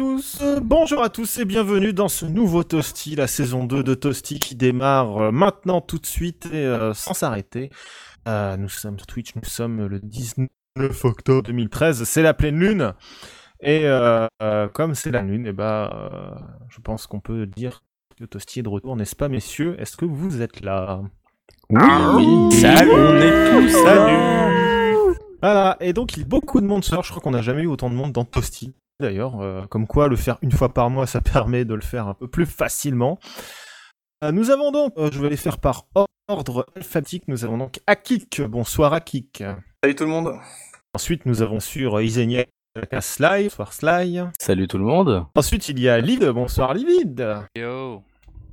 Bonjour à tous, euh, bonjour à tous et bienvenue dans ce nouveau Toasty, la saison 2 de Toasty qui démarre euh, maintenant tout de suite et euh, sans s'arrêter. Euh, nous sommes sur Twitch, nous sommes le 19 octobre 2013, c'est la pleine lune. Et euh, euh, comme c'est la lune, et ben, euh, je pense qu'on peut dire que Toasty est de retour, n'est-ce pas messieurs? Est-ce que vous êtes là? Oui. Salut, on est tous Salut Voilà, et donc il y a beaucoup de monde ce soir, je crois qu'on n'a jamais eu autant de monde dans Toasty. D'ailleurs, euh, comme quoi le faire une fois par mois, ça permet de le faire un peu plus facilement. Euh, nous avons donc, euh, je vais les faire par ordre alphabétique, nous avons donc Akik, bonsoir Akik. Salut tout le monde. Ensuite nous avons sur Isenia Sly, bonsoir Sly. Salut tout le monde. Ensuite il y a Liv, bonsoir Livid. Yo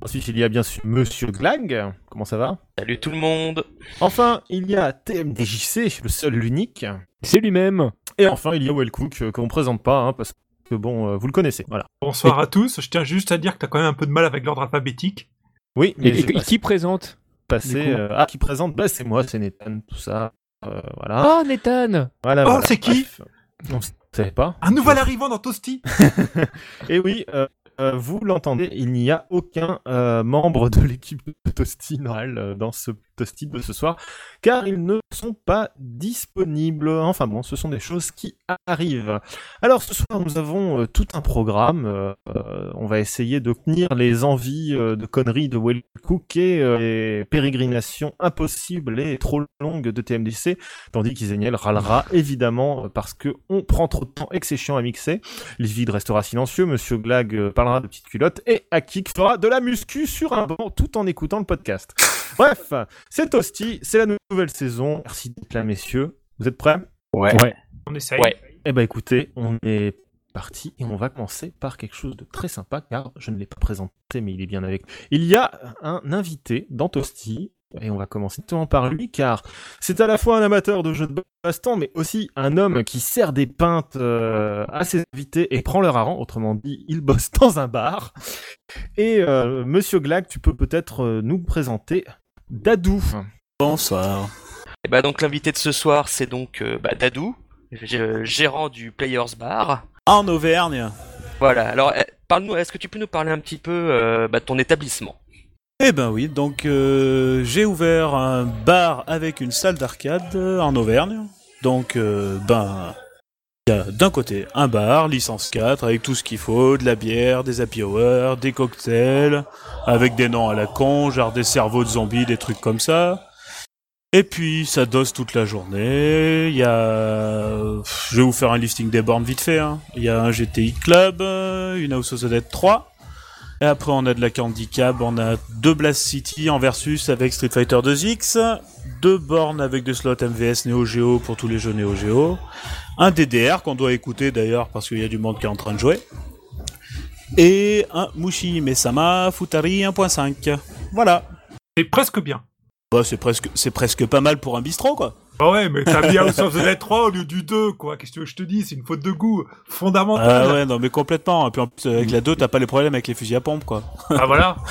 Ensuite il y a bien sûr Monsieur Glag, comment ça va? Salut tout le monde Enfin il y a TMDJC, le seul, l'unique. C'est lui-même. Et enfin, il y a Wellcook, euh, qu'on ne présente pas, hein, parce que bon, euh, vous le connaissez, voilà. Bonsoir à tous. Je tiens juste à dire que t'as quand même un peu de mal avec l'ordre alphabétique. Oui, Et, mais et- qui présente passé... euh, ah, qui présente Bah, c'est moi, c'est Nathan, tout ça. euh, voilà. Oh, Nathan voilà, oh, voilà. c'est qui? Bref. On ne savait pas. Un nouvel arrivant dans Toasty. Et oui, euh, euh, vous l'entendez, il n'y a aucun euh, membre de l'équipe de Toasty Noël euh, dans ce De ce soir, car ils ne sont pas disponibles. Enfin bon, ce sont des choses qui arrivent. Alors ce soir, nous avons euh, tout un programme. euh, euh, on va essayer de tenir les envies de conneries de Will Cook et les pérégrinations impossibles et trop longues de TMDC, tandis qu'Iseniel râlera évidemment parce que on prend trop de temps et que c'est chiant à mixer. Livide restera silencieux, Monsieur Glag parlera de petites culottes et Akik fera de la muscu sur un banc tout en écoutant le podcast. Bref, c'est Toasty, c'est la nouvelle saison. Merci d'être là, messieurs. Vous êtes prêts? Ouais. Ouais. On essaye. Ouais. Eh ben écoutez, on est parti et on va commencer par quelque chose de très sympa car je ne l'ai pas présenté mais il est bien avec. Il y a un invité dans Toasty et on va commencer directement par lui car c'est à la fois un amateur de jeux de baston mais aussi un homme qui sert des pintes euh, à ses invités et prend leur argent, autrement dit il bosse dans un bar. Et euh, Monsieur Glag, tu peux peut-être euh, nous présenter Dadou. Bonsoir. Et bah donc l'invité de ce soir c'est donc euh, bah, Dadou, gérant du Players Bar. En Auvergne. Voilà, alors eh, parle-nous, est-ce que tu peux nous parler un petit peu euh, bah, de ton établissement? Eh ben oui, donc euh, j'ai ouvert un bar avec une salle d'arcade en Auvergne. Donc euh, ben il y a d'un côté un bar, licence 4, avec tout ce qu'il faut, de la bière, des happy hours, des cocktails, avec des noms à la con, genre des cerveaux de zombies, des trucs comme ça. Et puis ça dose toute la journée. Il y a, je vais vous faire un listing des bornes vite fait. hein. Il y a un GTI Club, euh, une House of the Dead 3. Et après on a de la Candy Cab, on a deux Blast City en versus avec Street Fighter 2X, deux bornes avec des slots MVS Neo Geo pour tous les jeux Neo Geo, un DDR qu'on doit écouter d'ailleurs parce qu'il y a du monde qui est en train de jouer, et un Mushi Mesama Futari 1.5. Voilà. C'est presque bien. Bah, c'est presque, c'est presque pas mal pour un bistrot, quoi. Bah ouais, mais t'as mis House of the Dead 3 au lieu du 2, quoi. Qu'est-ce que tu veux que je te dise C'est une faute de goût fondamentale. Ah ouais, non, mais complètement. Et puis en plus, avec la 2, t'as pas les problèmes avec les fusils à pompe, quoi. Ah voilà.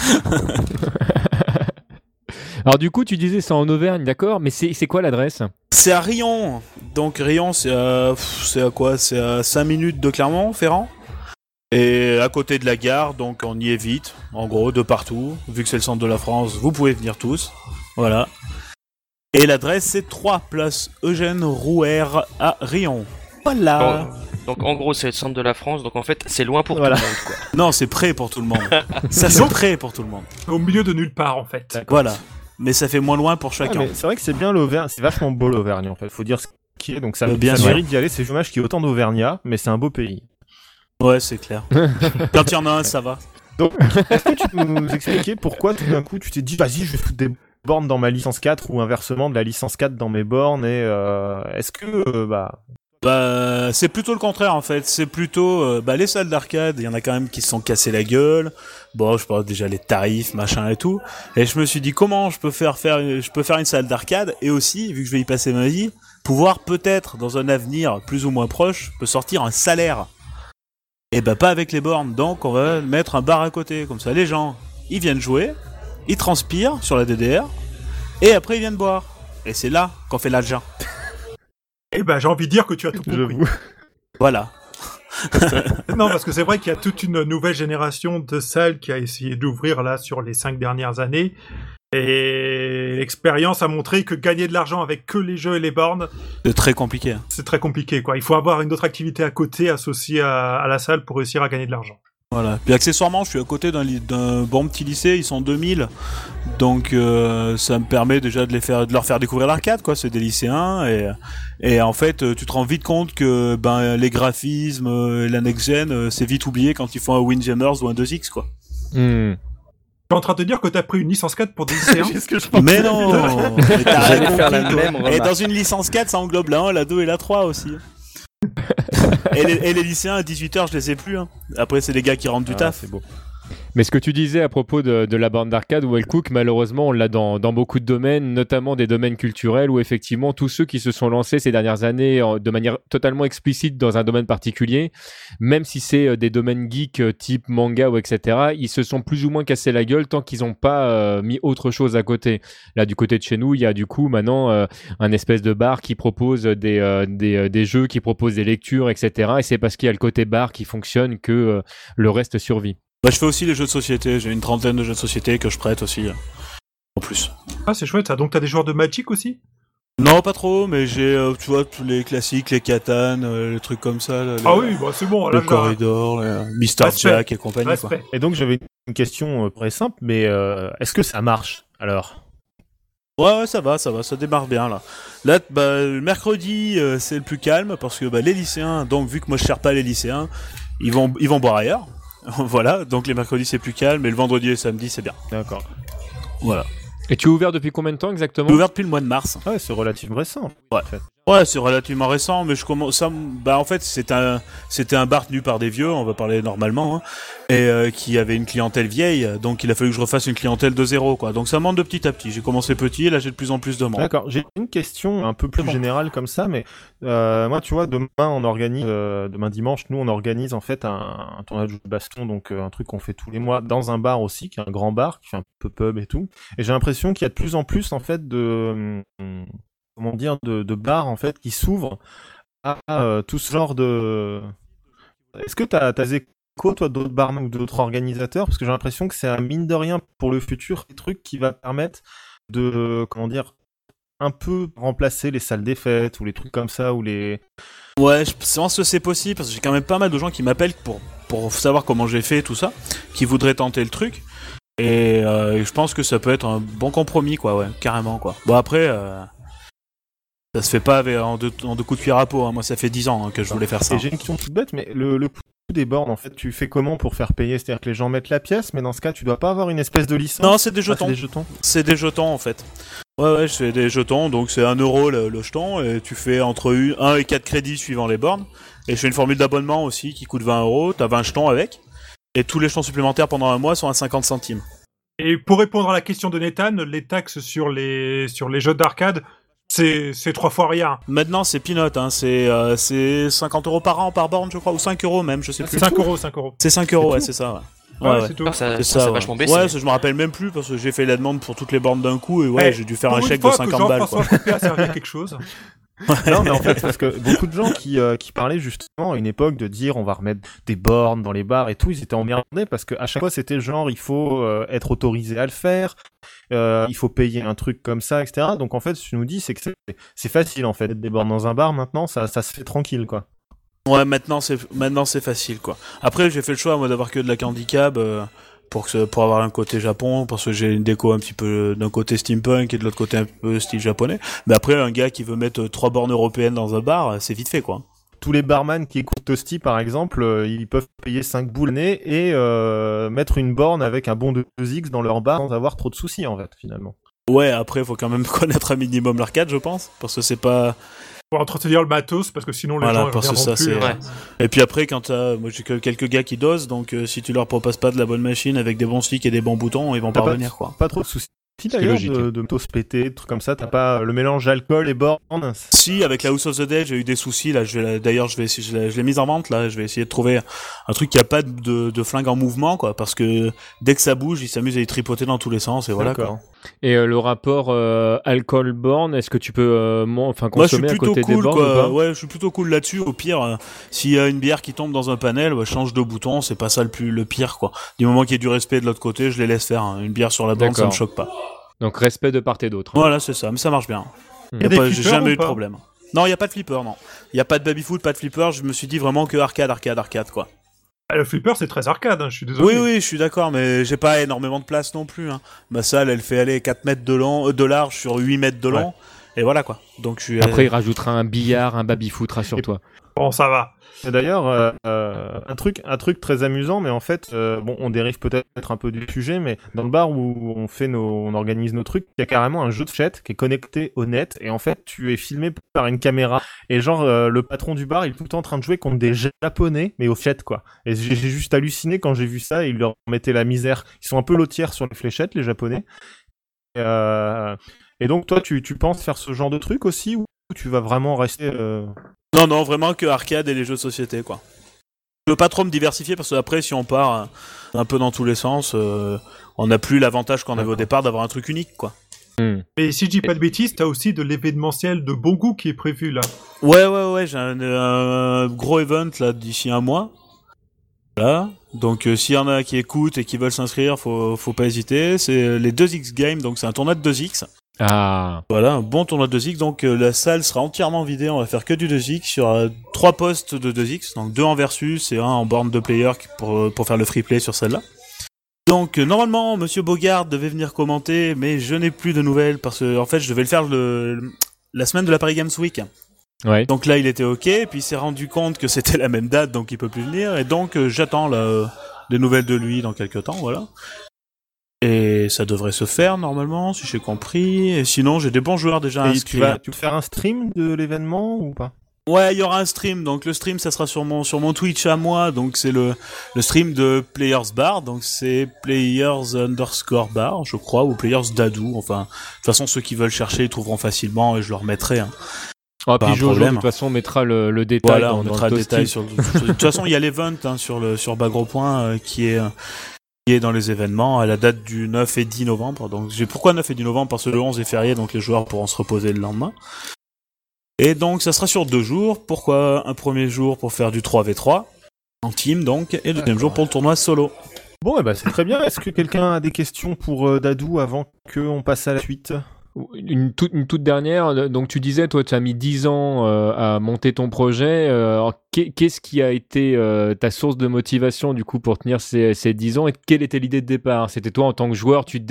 Alors du coup, tu disais c'est en Auvergne, d'accord? Mais c'est c'est quoi l'adresse? C'est à Rion. Donc Rion, c'est à, à quoi? C'est à 5 minutes de Clermont-Ferrand. Et à côté de la gare, donc on y est vite, en gros, de partout. Vu que c'est le centre de la France, vous pouvez venir tous. Voilà. Et l'adresse, c'est 3 place Eugène Rouer à Rion. Voilà. Donc en gros c'est le centre de la France, donc en fait c'est loin pour Voilà. tout le monde quoi. Non, c'est prêt pour tout le monde. Ça, c'est prêt pour tout le monde. Au milieu de nulle part, en fait. Voilà. Mais ça fait moins loin pour chacun. c'est vrai que c'est bien l'Auvergne, c'est vachement beau l'Auvergne en fait, faut dire ce qui est, donc ça, Euh, bien ça mérite d'y aller, c'est dommage qu'il y ait autant d'Auvergnats, mais c'est un beau pays. Ouais, c'est clair. Quand il y en a un, ça va. Donc, est-ce que tu peux nous expliquer pourquoi tout d'un coup tu t'es dit vas-y je vais foutre des dans ma licence 4 ou inversement de la licence 4 dans mes bornes et euh, est-ce que euh, bah Bah, c'est plutôt le contraire en fait. C'est plutôt euh, bah, les salles d'arcade. Il y en a quand même qui se sont cassés la gueule. Bon, je parle déjà les tarifs, machin et tout. Et je me suis dit comment je peux faire faire, je peux faire une salle d'arcade et aussi, vu que je vais y passer ma vie, pouvoir peut-être dans un avenir plus ou moins proche, peut sortir un salaire. Et bah pas avec les bornes. Donc on va mettre un bar à côté. Comme ça, les gens, ils viennent jouer, ils transpirent sur la DDR et après ils viennent boire. Et c'est là qu'on fait l'argent. Eh ben, j'ai envie de dire que tu as tout compris. Voilà. non, parce que c'est vrai qu'il y a toute une nouvelle génération de salles qui a essayé d'ouvrir là sur les cinq dernières années. Et l'expérience a montré que gagner de l'argent avec que les jeux et les bornes, C'est très compliqué. hein. c'est très compliqué. Quoi. Il faut avoir une autre activité à côté associée à, à la salle pour réussir à gagner de l'argent. Voilà. Puis accessoirement, je suis à côté d'un bon petit lycée, ils sont 2000, donc euh, ça me permet déjà de les faire, de leur faire découvrir l'arcade, quoi. C'est des lycéens et et en fait, euh, tu te rends vite compte que ben les graphismes, euh, la next gen, euh, c'est vite oublié quand ils font un Windjammers ou un 2X, quoi. Hmm. Tu es en train de dire que tu as pris une licence 4 pour des lycéens C'est ce que je pensais. Mais non Mais t'as rien faire la compris, même Et dans une licence 4, ça englobe la 1, la 2 et la 3 aussi. Et, les, et les lycéens à 18h, je les ai plus. hein. Après, c'est les gars qui rentrent du Ah, taf. c'est beau. Mais ce que tu disais à propos de, de la bande d'arcade, Wellcook, malheureusement, on l'a dans, dans beaucoup de domaines, notamment des domaines culturels, où effectivement, tous ceux qui se sont lancés ces dernières années de manière totalement explicite dans un domaine particulier, même si c'est euh, des domaines geeks euh, type manga ou etc., ils se sont plus ou moins cassés la gueule tant qu'ils n'ont pas euh, mis autre chose à côté. Là, du côté de chez nous, il y a du coup maintenant euh, un espèce de bar qui propose des, des, des jeux, qui propose des lectures, etc. Et c'est parce qu'il y a le côté bar qui fonctionne que le reste survit. Bah, je fais aussi les jeux de société. J'ai une trentaine de jeux de société que je prête aussi. euh, En plus. Ah, c'est chouette ça. Donc tu as des joueurs de Magic aussi? Non, pas trop, mais j'ai, euh, tu vois, tous les classiques, les Catan, euh, les trucs comme ça. là, les- Ah oui, bah c'est bon. Là, le corridor, les, euh, Mister Respect. Jack et compagnie, quoi. Et donc j'avais une question euh, très simple, mais euh, est-ce que ça marche alors? Ouais, ouais, ça va, ça va, ça démarre bien là. Là, bah, le mercredi, euh, c'est le plus calme parce que bah, les lycéens, donc vu que moi je cherche pas les lycéens, ils vont, ils vont boire ailleurs. voilà, donc les mercredis c'est plus calme, et le vendredi et le samedi c'est bien. D'accord. Voilà. Et tu es ouvert depuis combien de temps exactement? Ouvert depuis le mois de mars. Ah Ouais, c'est relativement récent. Ouais. en fait. Ouais, c'est relativement récent, mais je commence. Ça, bah en fait, c'était un, c'était un bar tenu par des vieux, on va parler normalement, hein, et euh, qui avait une clientèle vieille, donc il a fallu que je refasse une clientèle de zéro, quoi. Donc ça monte de petit à petit. J'ai commencé petit, et là j'ai de plus en plus de monde. D'accord. J'ai une question un peu plus bon. générale comme ça, mais euh, moi, tu vois, demain on organise, euh, demain dimanche, nous on organise en fait un, un de jeux de baston, donc euh, un truc qu'on fait tous les mois dans un bar aussi, qui est un grand bar, qui fait un peu pub et tout. Et j'ai l'impression qu'il y a de plus en plus en fait de hum, comment dire de, de bars en fait qui s'ouvrent à euh, tout ce genre de. Est-ce que t'as t'as des échos toi d'autres barman ou d'autres organisateurs? Parce que j'ai l'impression que c'est un mine de rien pour le futur, des trucs qui va permettre de comment dire un peu remplacer les salles des fêtes ou les trucs comme ça ou les Ouais, je pense que c'est possible parce que j'ai quand même pas mal de gens qui m'appellent pour pour savoir comment j'ai fait tout ça, qui voudraient tenter le truc. Et euh, je pense que ça peut être un bon compromis, quoi, ouais, carrément, quoi. Bon après, euh, ça se fait pas avec, en, deux, en deux coups de cuillère à peau. hein. Moi, ça fait 10 ans hein, que je voulais faire ça. Et j'ai une question toute bête, mais le, le coût des bornes, en fait, tu fais comment pour faire payer? C'est-à-dire que les gens mettent la pièce, mais dans ce cas, tu dois pas avoir une espèce de licence Non, c'est des Ah, c'est jetons. des. C'est des jetons en fait. Ouais, ouais, je fais des jetons, donc c'est 1 euro le, le jeton, et tu fais entre 1 et 4 crédits suivant les bornes. Et je fais une formule d'abonnement aussi qui coûte 20 euros, t'as 20 jetons avec. Et tous les jetons supplémentaires pendant un mois sont à 50 centimes. Et pour répondre à la question de Nathan, les taxes sur les, sur les jeux d'arcade, c'est trois fois rien. Maintenant c'est peanut, hein, c'est euh, c'est 50 euros par an par borne je crois, ou 5 euros même, je sais plus. 5 euros, 5 euros. C'est 5 euros, C'est ouais, c'est ça, ouais. Ouais, Ouais, ouais. c'est tout. Ah, ça, C'est ça, ouais. vachement baissé. Ouais, ça, je me rappelle même plus parce que j'ai fait la demande pour toutes les bornes d'un coup et ouais, Eh, j'ai dû faire un chèque de que 50 balles quoi. Quelque chose. Non, mais en fait, parce que beaucoup de gens qui, euh, qui parlaient justement à une époque de dire on va remettre des bornes dans les bars et tout, ils étaient emmerdés parce que à chaque fois c'était genre il faut euh, être autorisé à le faire, euh, il faut payer un truc comme ça, etc. Donc en fait, tu nous dis, c'est que c'est- facile en fait des bornes dans un bar maintenant, ça, ça se fait tranquille quoi. Ouais, maintenant c'est facile quoi. Après j'ai fait le choix moi d'avoir que de la candy pour que pour avoir un côté Japon parce que j'ai une déco un petit peu d'un côté steampunk et de l'autre côté un peu style japonais. Mais après un gars qui veut mettre euh, trois bornes européennes dans un bar, euh, c'est vite fait quoi. Tous les barman qui écoutent Toasty par exemple, euh, ils peuvent payer 5 boules l'année et euh, mettre une borne avec un bon de 2X dans leur bar sans avoir trop de soucis en fait finalement. Ouais, après faut quand même connaître un minimum l'arcade, je pense, parce que c'est pas Pour entretenir le matos, parce que sinon les Voilà, gens parce que ça, plus. c'est- hein. Ouais. Et puis après, quand t'as, moi j'ai que quelques gars qui dosent, donc euh, si tu leur proposes pas de la bonne machine avec des bons sticks et des bons boutons, ils vont pas T'as pas- revenir quoi. Pas trop de soucis C'est d'ailleurs logique. de, de motos péter, des trucs comme ça, t'as pas le mélange alcool et borne Si avec la House of the Dead, j'ai eu des soucis là. Je vais d'ailleurs, je vais essayer, je l'ai- je l'ai mise en vente là. Je vais essayer de trouver un truc qui a pas de, de flingue en mouvement quoi, parce que dès que ça bouge, ils s'amusent à y tripoter dans tous les sens et voilà quoi. Et euh, le rapport euh, alcool borne, est-ce que tu peux euh, enfin consommer à côté des bornes ou quoi. pas Ouais, je suis plutôt cool là-dessus. Au pire, euh, s'il y a une bière qui tombe dans un panel, bah, je change de bouton. C'est pas ça le plus le pire, quoi. Du moment qu'il y a du respect de l'autre côté, je les laisse faire. hein. Une bière sur la borne, ça me choque pas. Donc respect de part et d'autre. hein. Voilà, c'est ça. Mais ça marche bien. Hmm. Y a des pas- J'ai jamais ou eu de problème. Non, il y a pas de flipper, non. Il y a pas de baby foot, pas de flipper. Je me suis dit vraiment que arcade, arcade, arcade, quoi. Le flipper, c'est très arcade, hein, je suis désolé. Oui, oui, je suis d'accord, mais j'ai pas énormément de place non plus. Hein. Ma salle, elle fait aller 4 mètres de, long, euh, de large sur 8 mètres de long. Et voilà, quoi. Donc, je suis. Après, il rajoutera un billard, un baby-foot, rassure-toi. Bon, ça va. Et d'ailleurs, euh, euh, un truc, un truc très amusant, mais en fait, euh, bon, on dérive peut-être un peu du sujet, mais dans le bar où on fait nos, on organise nos trucs, il y a carrément un jeu de fête qui est connecté au net, et en fait, tu es filmé par une caméra, et genre le patron du bar, il est tout le temps en train de jouer contre des japonais, mais au fait quoi. Et j'ai juste halluciné quand j'ai vu ça, il leur mettait la misère. Ils sont un peu lotières sur les fléchettes, les japonais. Et, et donc toi, tu, tu penses faire ce genre de truc aussi, ou tu vas vraiment rester Non, non, vraiment que arcade et les jeux de société, quoi. Je veux pas trop me diversifier parce que après, si on part euh, un peu dans tous les sens, euh, on n'a plus l'avantage qu'on avait au départ d'avoir un truc unique, quoi. Hmm. Mais si je dis pas de bêtises, t'as aussi de l'événementiel de bon goût qui est prévu là. Ouais, ouais, ouais, j'ai un, un gros event là d'ici un mois. Voilà. Donc, euh, s'il y en a qui écoutent et qui veulent s'inscrire, faut, faut pas hésiter. C'est les 2X Games, donc c'est un tournoi de 2X. Ah, Voilà, un bon tournoi de 2X. Donc, euh, la salle sera entièrement vidée. On va faire que du 2X sur euh, trois postes de 2X. Donc, deux en versus et un en borne de player pour, pour faire le free play sur celle-là. Donc, euh, normalement, Monsieur Bogard devait venir commenter, mais je n'ai plus de nouvelles parce que, en fait, je devais le faire le, la semaine de la Paris Games Week. ouais. Donc là, il était ok, puis il s'est rendu compte que c'était la même date, donc il peut plus venir, et donc euh, j'attends euh, des nouvelles de lui dans quelques temps, voilà. Et ça devrait se faire normalement, si j'ai compris. Et sinon, j'ai des bons joueurs déjà Et tu inscrits. vas, tu vas faire un stream de l'événement ou pas? Ouais, il y aura un stream. Donc le stream, ça sera sur mon sur mon Twitch à moi. Donc c'est le le stream de Players Bar. Donc c'est Players underscore Bar, je crois, ou Players Dadou. Enfin, de toute façon, ceux qui veulent chercher, ils trouveront facilement et je leur mettrai. hein. Ah, pas puis un Jojo, de toute façon, mettra le, le détail Voilà, dans, on dans mettra le le détail sur. le- De toute façon, il y a l'event hein, sur le sur Bagro Point euh, qui est euh, dans les événements à la date du 9 et 10 novembre. Donc pourquoi 9 et 10 novembre? Parce que le 11 est férié, donc les joueurs pourront se reposer le lendemain. Et donc ça sera sur deux jours. Pourquoi un premier jour pour faire du 3v3 en team donc et le deuxième jour pour le tournoi solo. Bon, eh ben, c'est très bien. Est-ce que quelqu'un a des questions pour euh, Dadou avant qu'on passe à la suite? Une, toute, dernière, euh, donc tu disais, toi, tu as mis 10 ans euh, à monter ton projet. euh, Qu'est-ce qui a été ta source de motivation, du coup, pour tenir ces, ces 10 ans? Et quelle était l'idée de départ? C'était toi, en tant que joueur, tu,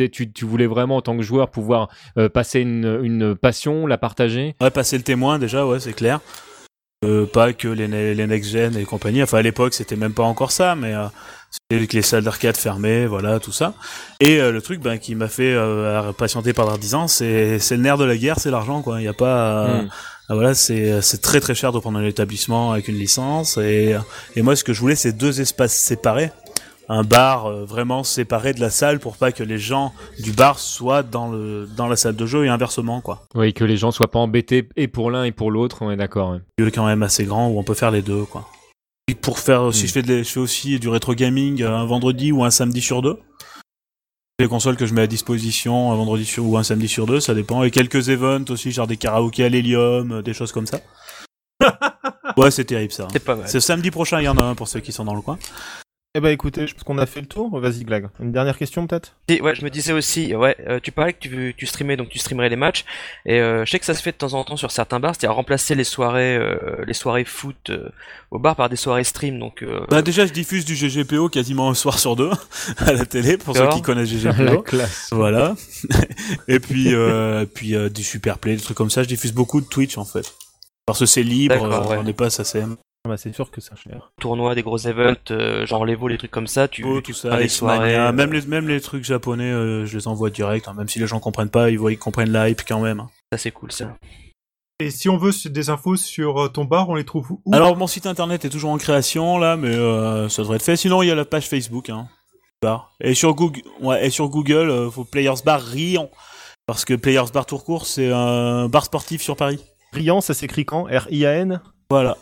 voulais vraiment, en tant que joueur, pouvoir passer une, passion, la partager? Ouais, passer le témoin déjà, ouais, c'est clair. Pas que les, les next-gen et compagnie. Enfin, à l'époque, c'était même pas encore ça, mais avec les salles d'arcade fermées, voilà, tout ça. Et euh, le truc ben, qui m'a fait euh, patienter pendant 10 ans, c'est le nerf de la guerre, c'est l'argent, quoi. Il y a pas... euh, Hmm. ah, voilà, c'est très très cher de prendre un établissement avec une licence. Et, et moi, ce que je voulais, c'est deux espaces séparés. Un bar euh, vraiment séparé de la salle pour pas que les gens du bar soient dans, le, dans la salle de jeu et inversement, quoi. Oui, que les gens soient pas embêtés et pour l'un et pour l'autre, on est d'accord. ouais. lieu quand même assez grand où on peut faire les deux quoi. Et pour faire si Mm. je fais de, je fais aussi du rétro gaming euh, un vendredi ou un samedi sur deux. Les consoles que je mets à disposition un vendredi sur ou un samedi sur deux, ça dépend. Et quelques events aussi, genre des karaokés à l'hélium, euh, des choses comme ça. ouais, c'est terrible ça. C'est pas mal. C'est samedi prochain, il y en a un pour ceux qui sont dans le coin. Eh ben, écoutez, je pense qu'on a fait le tour. Vas-y, Glag. Une dernière question, peut-être? Ouais, je me disais aussi, ouais, euh, tu parlais que tu, tu streamais, donc tu streamerais les matchs, et euh, je sais que ça se fait de temps en temps sur certains bars, c'est-à-dire remplacer les soirées, euh, les soirées foot euh, au bar par des soirées stream, donc euh, Bah déjà, je diffuse du GGPO quasiment un soir sur deux à la télé pour ceux qui connaissent La GGPO. classe. Voilà. et puis, euh, puis euh, du Superplay, des trucs comme ça. Je diffuse beaucoup de Twitch en fait. Parce que c'est libre, on n'est pas SACM. Ah bah, C'est sûr que c'est cher. tournois, des gros events, euh, genre les vols, les trucs comme ça, tu, tu tout ça, des X soirées, euh, même les même les trucs japonais, euh, je les envoie direct. hein, même si les gens comprennent pas, ils voient ils comprennent la hype quand même. hein. ça c'est cool ça. Et si on veut des infos sur euh, ton bar, on les trouve où? Alors mon site internet est toujours en création là, mais euh, ça devrait être fait. Sinon il y a la page Facebook. Hein, bar. Et sur Google, ouais, et sur Google, euh, faut Players Bar Rion, parce que Players Bar Tourcourt c'est un bar sportif sur Paris. Rian, ça s'écrit quand? R-I-A-N Voilà.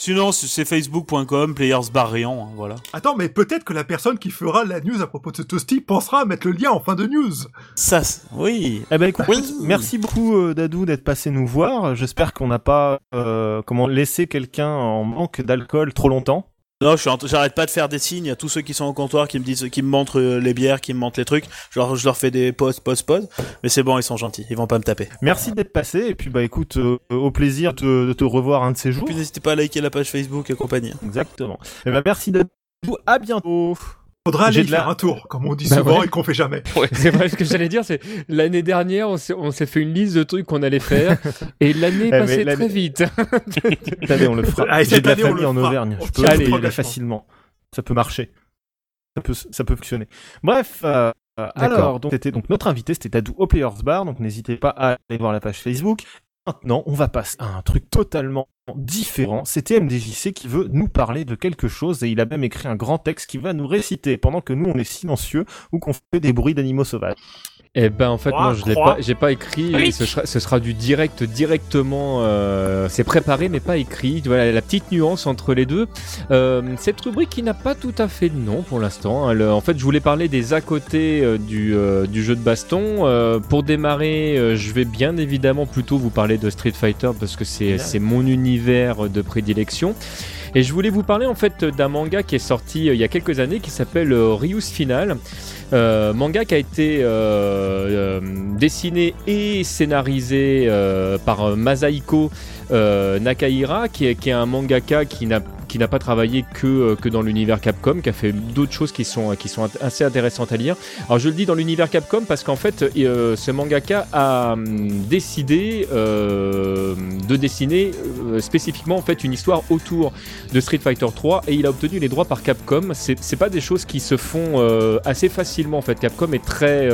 Sinon, c'est facebook.com, players barriant, hein, voilà. Attends, mais peut-être que la personne qui fera la news à propos de ce toasty pensera à mettre le lien en fin de news. Ça, oui. Eh ben écoute, Oui. merci beaucoup euh, Dadou d'être passé nous voir. J'espère qu'on n'a pas euh, comment laissé quelqu'un en manque d'alcool trop longtemps. Non, je suis en- j'arrête pas de faire des signes à tous ceux qui sont au comptoir, qui me disent, qui me montrent euh, les bières, qui me montrent les trucs. Je leur, je leur fais des pauses, pauses, pauses. Mais c'est bon, ils sont gentils, ils vont pas me taper. Merci d'être passé et puis bah écoute, euh, au plaisir de, de te revoir un de ces Et jours. puis n'hésitez pas à liker la page Facebook et compagnie. Exactement. Eh ben merci Dadou, à bientôt. Faudra J'ai aller la- faire un tour, comme on dit Bah souvent ouais. et qu'on fait jamais. C'est vrai ce que j'allais dire, c'est l'année dernière, on s'est, fait une liste de trucs qu'on allait faire, et l'année passée l'année- très vite. Cette année on le fera. Allez, J'ai de la année, famille le en fera. Auvergne. On Je peux aller facilement. Ça peut marcher. Ça peut, ça peut fonctionner. Bref. euh, D'accord. alors, donc, c'était donc notre invité, c'était Dadou au Players Bar, donc n'hésitez pas à aller voir la page Facebook. Maintenant, on va passer à un truc totalement différent. C'était MDJC qui veut nous parler de quelque chose et il a même écrit un grand texte qui va nous réciter pendant que nous on est silencieux ou qu'on fait des bruits d'animaux sauvages. Eh ben en fait non, je l'ai pas, j'ai pas écrit. Ce sera, ce sera du direct directement. euh, c'est préparé mais pas écrit. Voilà la petite nuance entre les deux. Euh, cette rubrique qui n'a pas tout à fait de nom pour l'instant. hein. En fait, je voulais parler des à côté euh, du, du jeu de baston. Euh, pour démarrer, je vais bien évidemment plutôt vous parler de Street Fighter parce que c'est mon univers de prédilection. Et je voulais vous parler en fait d'un manga qui est sorti euh, il y a quelques années qui s'appelle euh, Ryu's Final. Euh, manga qui a été dessiné et scénarisé par Masaiko euh, Nakahira, qui est, qui est un mangaka qui n'a qui n'a pas travaillé que, euh, que dans l'univers Capcom, qui a fait d'autres choses qui sont, qui sont assez intéressantes à lire. Alors je le dis dans l'univers Capcom parce qu'en fait euh, ce mangaka a hum, décidé euh, de dessiner spécifiquement en fait une histoire autour de Street Fighter 3 et il a obtenu les droits par Capcom. C'est pas des choses qui se font assez facilement en fait. Capcom est très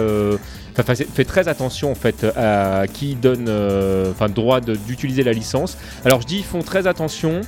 fait- très attention en fait à qui donne euh, enfin droit d'utiliser la licence. Alors je dis ils font très attention.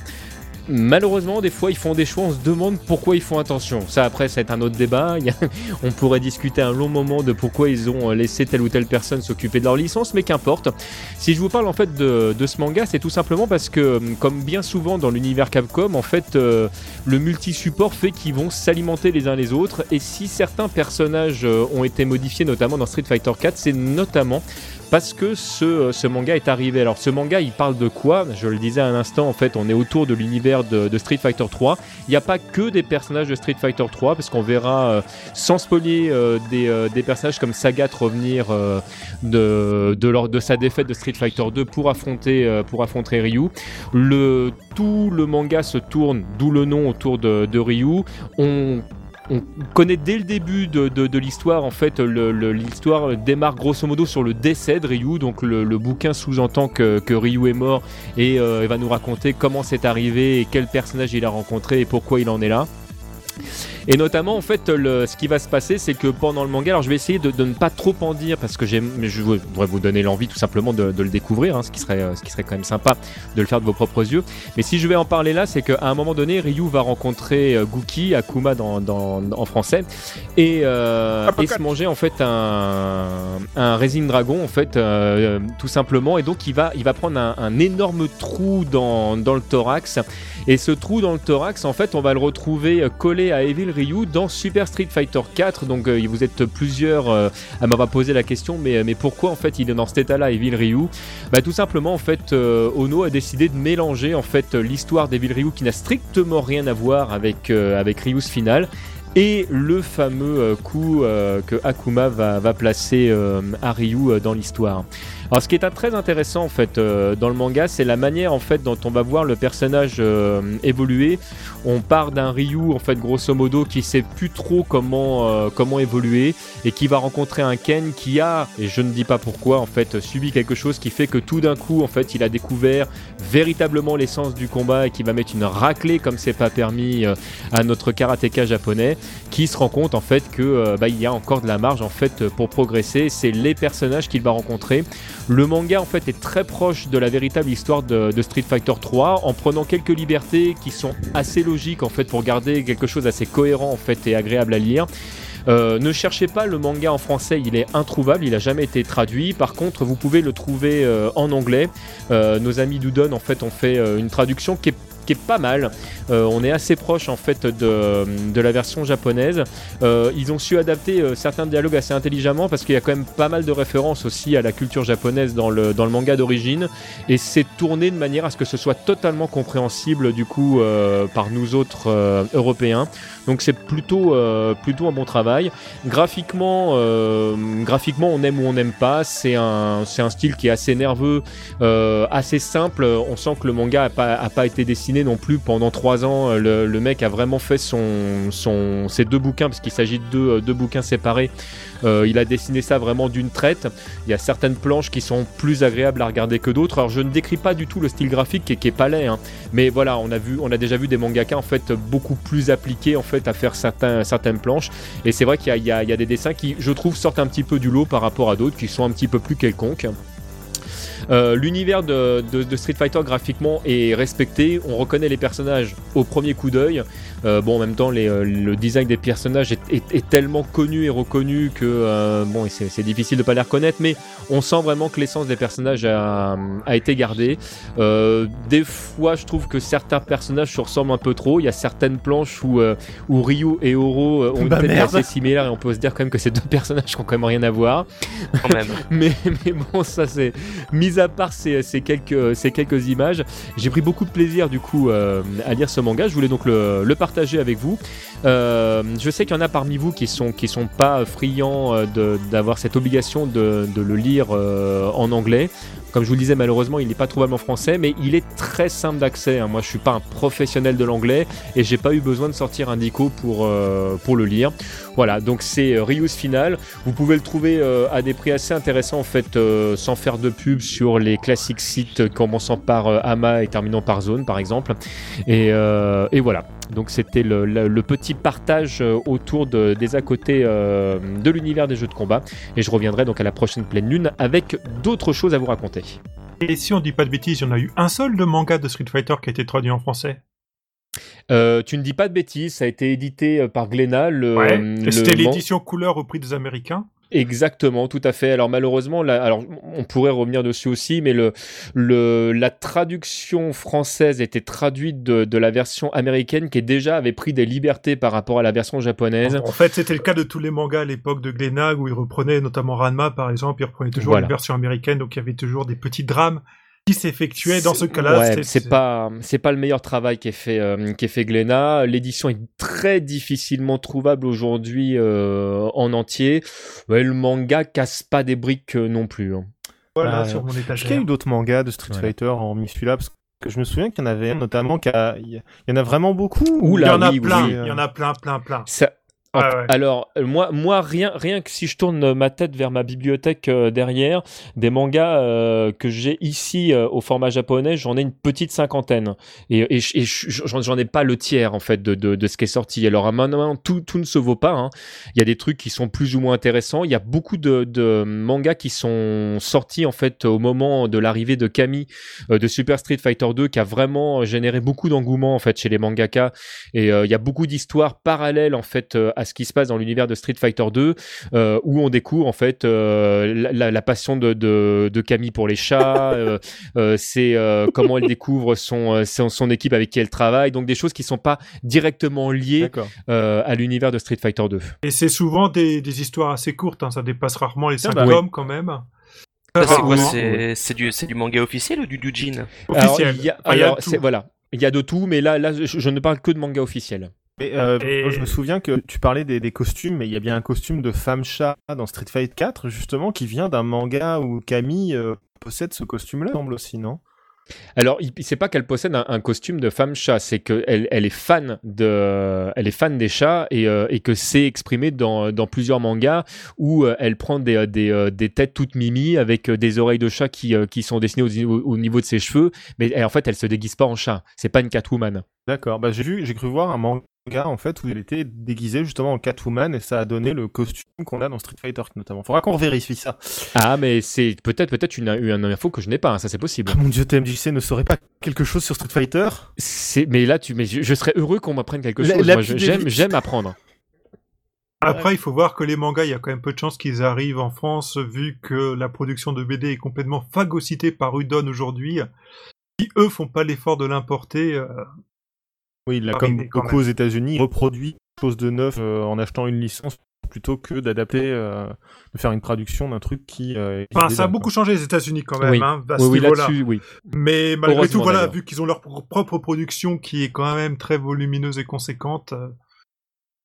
Malheureusement, des fois, ils font des choix, on se demande pourquoi ils font attention. Ça, après, c'est un autre débat. On pourrait discuter un long moment de pourquoi ils ont laissé telle ou telle personne s'occuper de leur licence, mais qu'importe. Si je vous parle en fait de, ce manga, c'est tout simplement parce que, comme bien souvent dans l'univers Capcom, en fait, euh, le multi-support fait qu'ils vont s'alimenter les uns les autres. Et si certains personnages euh, ont été modifiés, notamment dans Street Fighter 4, c'est notamment parce que ce, ce manga est arrivé. Alors ce manga, il parle de quoi? Je le disais à un instant, en fait, on est autour de l'univers de, Street Fighter 3. Il n'y a pas que des personnages de Street Fighter 3, parce qu'on verra, euh, sans spoiler, euh, des, euh, des personnages comme Sagat revenir euh, de, de, de sa défaite de Street Fighter 2 pour affronter, euh, pour affronter Ryu. Le, tout le manga se tourne, d'où le nom autour de, de Ryu. On on connaît dès le début de, l'histoire, en fait, l'histoire démarre grosso modo sur le décès de Ryu. Donc le, bouquin sous-entend que, Ryu est mort et euh, va nous raconter comment c'est arrivé et quel personnage il a rencontré et pourquoi il en est là. Et notamment, en fait, le- ce qui va se passer, c'est que pendant le manga, alors je vais essayer de, de ne pas trop en dire parce que je voudrais vous donner l'envie tout simplement de, de le découvrir, hein, ce, qui serait, euh, ce qui serait quand même sympa de le faire de vos propres yeux. Mais si je vais en parler là, c'est qu'à un moment donné, Ryu va rencontrer euh, Gookie, Akuma dans, dans- en français, et, euh, et se manger en fait un, un Resin Dragon, en fait, euh, tout simplement. Et donc, il va, il va prendre un, un énorme trou dans, dans le thorax. Et ce trou dans le thorax, en fait, on va le retrouver euh, collé à Evil Ryu dans Super Street Fighter 4. Donc, euh, vous êtes plusieurs euh, à m'avoir posé la question, mais, pourquoi en fait il est dans cet état-là, Evil Ryu? Bah, Tout simplement, en fait, Ono a décidé de mélanger en fait l'histoire d'Evil Ryu qui n'a strictement rien à voir avec, Ryu's final et le fameux coup que Akuma va, placer à Ryu dans l'histoire. Alors ce qui est très intéressant en fait euh, dans le manga, c'est la manière en fait dont on va voir le personnage euh, évoluer. On part d'un Ryu en fait grosso modo qui sait plus trop comment euh, comment évoluer et qui va rencontrer un Ken qui a et je ne dis pas pourquoi en fait subi quelque chose qui fait que tout d'un coup en fait il a découvert véritablement l'essence du combat et qui va mettre une raclée comme c'est pas permis euh, à notre karatéka japonais qui se rend compte en fait que euh, bah, il y a encore de la marge en fait pour progresser. C'est les personnages qu'il va rencontrer. Le manga en fait est très proche de la véritable histoire de, Street Fighter 3 en prenant quelques libertés qui sont assez logiques en fait pour garder quelque chose assez cohérent en fait et agréable à lire. Euh, ne cherchez pas le manga en français, il est introuvable, il a jamais été traduit. Par contre, vous pouvez le trouver euh, en anglais. Euh, nos amis Doudon en fait ont fait une traduction qui est qui est pas mal. Euh, on est assez proche en fait de, de la version japonaise. Euh, ils ont su adapter euh, certains dialogues assez intelligemment parce qu'il y a quand même pas mal de références aussi à la culture japonaise dans le, dans le manga d'origine et c'est tourné de manière à ce que ce soit totalement compréhensible du coup par nous autres Européens. Donc c'est plutôt, plutôt un bon travail. Graphiquement, graphiquement on aime ou on n'aime pas. C'est un, c'est un style qui est assez nerveux, assez simple. On sent que le manga a pas, a pas été dessiné non plus pendant trois ans. Le, le mec a vraiment fait son, ses deux bouquins parce qu'il s'agit de deux, deux bouquins séparés. Euh, il a dessiné ça vraiment d'une traite. Il y a certaines planches qui sont plus agréables à regarder que d'autres. Alors je ne décris pas du tout le style graphique qui est, pas hein. mais voilà, on a vu, on a déjà vu des mangaka en fait beaucoup plus appliqués en fait à faire certains, certaines planches. Et c'est vrai qu'il y, y a des dessins qui, je trouve, sortent un petit peu du lot par rapport à d'autres qui sont un petit peu plus quelconques. Euh, L'univers de, de- de Street Fighter graphiquement est respecté. On reconnaît les personnages au premier coup d'œil. Euh, bon, en même temps, les, euh, le design des personnages est, est- est tellement connu et reconnu que euh, bon, c'est c'est difficile de pas les reconnaître, mais on sent vraiment que l'essence des personnages a, a été gardée. Euh, des fois, je trouve que certains personnages se ressemblent un peu trop. Il y a certaines planches où, euh, où Ryu et Oro ont une Bah, tête merde. assez similaire et on peut se dire quand même que ces deux personnages qui ont quand même rien à voir. quand même. Mais, mais bon, ça c'est mis à part ces, quelques, ces quelques images, j'ai pris beaucoup de plaisir du coup euh, à lire ce manga. Je voulais donc le, partager avec vous. Euh, je sais qu'il y en a parmi vous qui sont qui sont pas friands euh, d'avoir cette obligation de, le lire en anglais. Comme je vous le disais, malheureusement, il n'est pas trouvable en français, mais il est très simple d'accès. hein. Moi, je suis pas un professionnel de l'anglais et j'ai pas eu besoin de sortir un dico pour, euh, pour le lire. Voilà, donc c'est Ryu's Final. Vous pouvez le trouver euh, à des prix assez intéressants en fait, euh, sans faire de pub sur les classiques sites commençant par Ama et terminant par Zone par exemple. Et voilà. Donc c'était le, le- le petit partage euh, autour de- des à côté euh, de l'univers des jeux de combat. Et je reviendrai donc à la prochaine pleine lune avec d'autres choses à vous raconter. Et si on dit pas de bêtises, il y en a eu un seul de manga de Street Fighter qui a été traduit en français? Euh, tu ne dis pas de bêtises, ça a été édité par Glénat. Le, Ouais. C'était l'édition couleur au prix des Américains. Exactement, tout à fait. Alors malheureusement, là, alors on pourrait revenir dessus aussi, mais le, le la traduction française était traduite de, de la version américaine qui déjà avait pris des libertés par rapport à la version japonaise. En fait, c'était le cas de tous les mangas à l'époque de Glenag où ils reprenaient notamment Ranma par exemple, ils reprenaient toujours Voilà. les versions américaines, donc il y avait toujours des petits drames qui s'effectuaient dans ce cas-là. Ouais, c'est pas c'est pas le meilleur travail qui est fait euh, qui est fait Glénat. L'édition est très difficilement trouvable aujourd'hui euh, en entier. Ouais, le manga casse pas des briques euh, non plus. hein. Voilà, Ah, sur mon Est-ce qu'il y a étagère. eu d'autres mangas de Street Voilà. Fighter en celui-là? Parce que je me souviens qu'il y en avait notamment qui a... Il y en a vraiment beaucoup Ouh Il y en a oui, plein, oui. il y en a plein, plein, plein. Ça- Ouais, ouais. Alors euh, moi, moi rien, rien que si je tourne ma tête vers ma bibliothèque euh, derrière, des mangas euh, que j'ai ici euh, au format japonais, j'en ai une petite cinquantaine et, et, je- et je- j'en ai pas le tiers en fait de, de, de ce qui est sorti. Alors à maintenant tout, tout ne se vaut pas. hein. Il y a des trucs qui sont plus ou moins intéressants. Il y a beaucoup de, de mangas qui sont sortis en fait au moment de l'arrivée de Kami euh, de Super Street Fighter 2 qui a vraiment généré beaucoup d'engouement en fait chez les mangaka et euh, il y a beaucoup d'histoires parallèles en fait euh, à ce qui se passe dans l'univers de Street Fighter 2, euh, où on découvre en fait euh, la, passion de, de, de Camille pour les chats, euh, euh, c'est euh, comment elle découvre son, son son équipe avec qui elle travaille, donc des choses qui sont pas directement liées euh, à l'univers de Street Fighter 2. Et c'est souvent des, des histoires assez courtes, hein, ça dépasse rarement les 5 bah, tomes quand même. C'est du, du manga officiel ou du doujin Officiel. Alors, il y a, Enfin, il y a alors, tout. c'est- voilà. Il y a de tout, mais là, là, je, je ne parle que de manga officiel. Mais, euh, Et- moi, je me souviens que tu parlais des, des costumes, mais il y a bien un costume de femme chat dans Street Fighter 4, justement, qui vient d'un manga où Camille euh, possède ce costume-là, semble aussi, non? Alors, c'est pas qu'elle possède un, un costume de femme chat, c'est qu'elle elle est fan de, elle est fan des chats et, euh, et que c'est exprimé dans, dans plusieurs mangas où euh, elle prend des, des, des têtes toutes mimi avec des oreilles de chat qui, qui sont dessinées au, au- au niveau de ses cheveux, mais elle- en fait, elle se déguise pas en chat. C'est pas une Catwoman. D'accord, bah j'ai vu, j'ai cru voir un manga en fait où elle était déguisée justement en Catwoman et ça a donné le costume qu'on a dans Street Fighter notamment. Faudra qu'on vérifie ça. Ah, mais c'est peut-être peut-être une, une info que je n'ai pas. hein, ça, c'est possible. Ah, mon dieu, TMJC ne saurait pas quelque chose sur Street Fighter? C'est, mais là, tu, mais je, je serais heureux qu'on m'apprenne quelque La- chose. j'aime, j'aime apprendre. Après, il faut voir que les mangas, il y a quand même peu de chances qu'ils arrivent en France, vu que la production de BD est complètement phagocytée par Udon aujourd'hui. si eux font pas l'effort de l'importer, euh, Oui, là, Ah, comme beaucoup aux États-Unis, ils reproduisent quelque chose de neuf euh, en achetant une licence plutôt que d'adapter, euh, de faire une traduction d'un truc qui. euh, enfin, ça a beaucoup changé les États-Unis quand même, Oui. hein, à ce Oui, oui, niveau-là. là-dessus, oui. Mais malgré tout, voilà, vu qu'ils ont leur pro- propre production qui est quand même très volumineuse et conséquente, euh,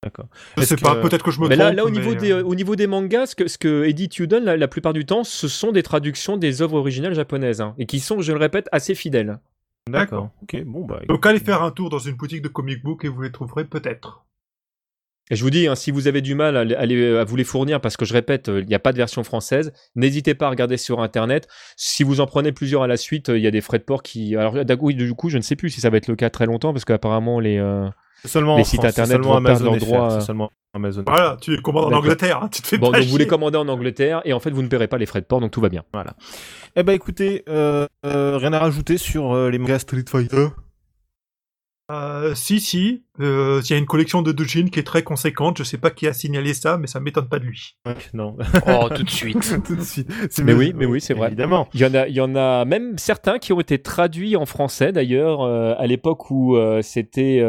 D'accord. je sais pas, peut-être que je me Mais trompe. là, là au, niveau des, au niveau des mangas, ce que, ce que Eddie Tudon, la, la plupart du temps, ce sont des traductions des œuvres originales japonaises, hein, et qui sont, je le répète, assez fidèles. D'accord. Ok, bon, bah. Donc allez faire un tour dans une boutique de comic book et vous les trouverez peut-être. Et je vous dis, hein, si vous avez du mal à, les- à vous les fournir, parce que je répète, euh, il n'y a pas de version française, n'hésitez pas à regarder sur Internet. Si vous en prenez plusieurs à la suite, euh, il y a des frais de port qui... Alors, d'accord, oui, du coup, je ne sais plus si ça va être le cas très longtemps, parce qu'apparemment, les... euh, seulement les sites France, internet seulement Amazon droit, euh. seulement Amazon. Voilà, tu les commandes en. Angleterre, hein, tu te fais Bon, pas donc vous les commandez en Angleterre, et en fait, vous ne paierez pas les frais de port, donc tout va bien. Eh ben écoutez, euh, euh, rien à rajouter sur euh, les mangas Street Fighter. Euh, si, si, euh, il y a une collection de doujin qui est très conséquente, je sais pas qui a signalé ça, mais ça m'étonne pas de lui. Ouais, non, Oh, tout de suite. tout de suite. C'est- Mais oui, mais oui, c'est vrai. Évidemment. Il y, en a, il y en a même certains qui ont été traduits en français d'ailleurs euh, à l'époque où euh, c'était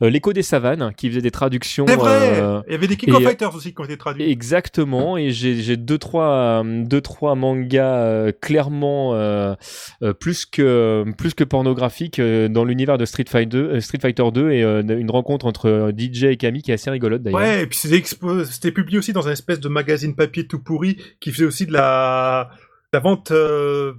l'écho des savanes qui faisait des traductions. C'est vrai euh, Il y avait des King of Fighters aussi qui ont été traduits. Exactement, et j'ai j'ai deux trois deux trois mangas euh, clairement plus que plus que pornographiques euh, dans l'univers de Street Fighter euh, Street Fighter 2 et euh, une rencontre entre euh, DJ et Camille qui est assez rigolote d'ailleurs. Ouais, et puis c'était publié aussi dans un espèce de magazine papier tout pourri qui faisait aussi de la, la vente. euh,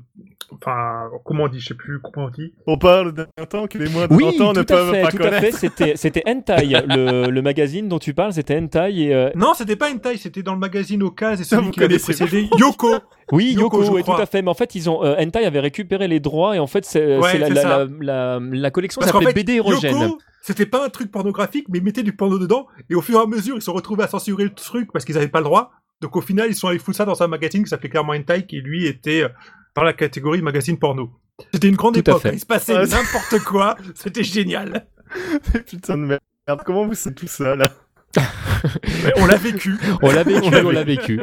Enfin, comment on dit Je sais plus comment on dit. On parle d'un temps que les moins de Oui, 30 ans ne peuvent fait, pas tout à fait. C'était, c'était Hentai, le, le magazine dont tu parles, c'était Hentai et euh, Non, c'était pas Hentai, c'était dans le magazine Okaz et Ça, celui vous qui avait connaissez précédé Yoko. Oui, Yoko, Yoko, tout à fait. Mais en fait, ils ont euh, Hentai avait récupéré les droits et en fait, c'est, Ouais, c'est la, c'est la, ça. la, la, la collection Parce fait, BD érogène. Yoko, c'était pas un truc pornographique, mais ils mettaient du porno dedans, et au fur et à mesure, ils se sont retrouvés à censurer le truc parce qu'ils avaient pas le droit. Donc au final, ils sont allés foutre ça dans un magazine qui s'appelait clairement Hentai, qui lui était euh, dans la catégorie magazine porno. C'était une grande Tout époque, il se passait n'importe quoi, c'était génial. Putain de merde. Comment vous savez tout ça là on l'a vécu. On l'a vécu, On l'a vécu.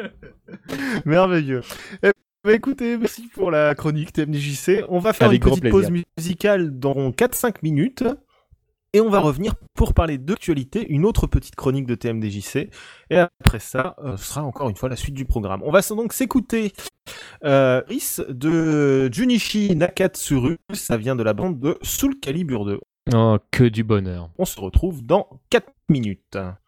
Merveilleux. Eh ben, écoutez, merci pour la chronique TMDJC. On va faire Avec une petite pause musicale dans 4-5 minutes. Et on va revenir pour parler d'actualité, une autre petite chronique de TMDJC. Et après ça, euh, ce sera encore une fois la suite du programme. On va donc s'écouter euh, Riss de Junichi Nakatsuru. Ça vient de la bande de Soul Calibur 2. Oh, que du bonheur. On se retrouve dans 4 minutes.「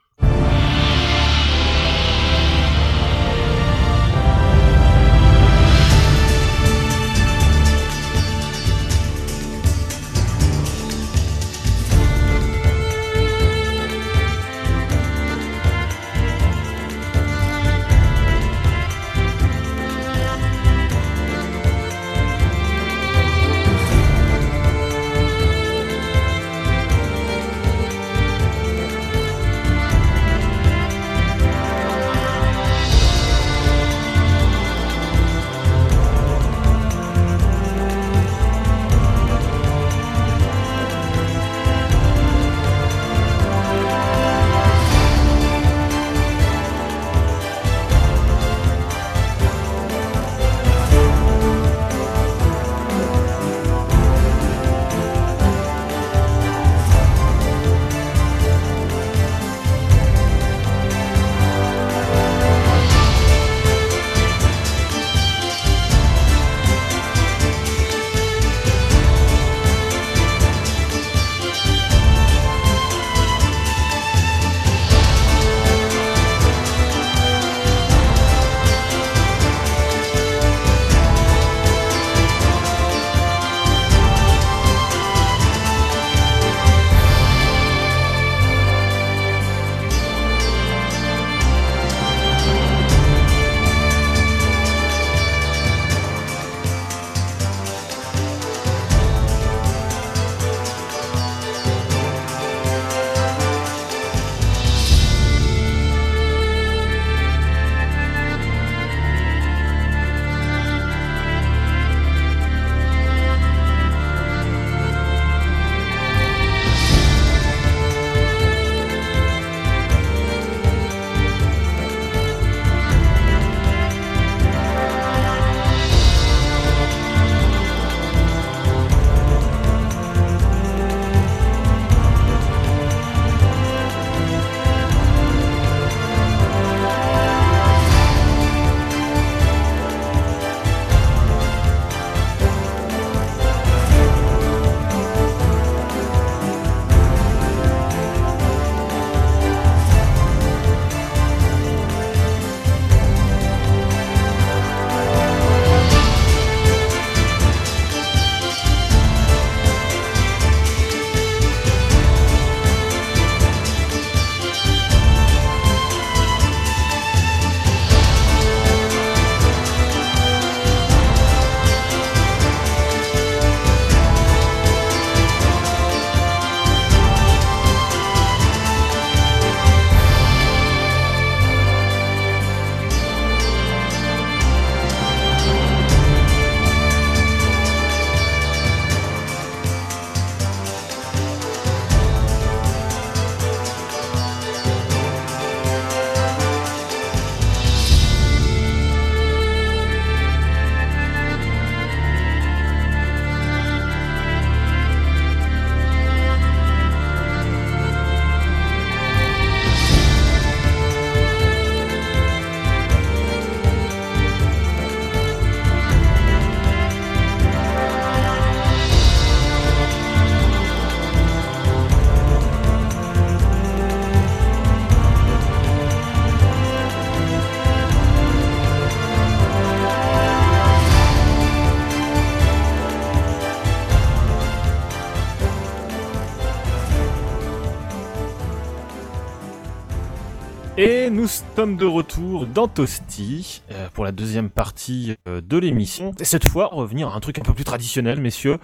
Et nous sommes de retour dans Toasty euh, pour la deuxième partie euh, de l'émission. Et cette fois, revenir à un truc un peu plus traditionnel, messieurs.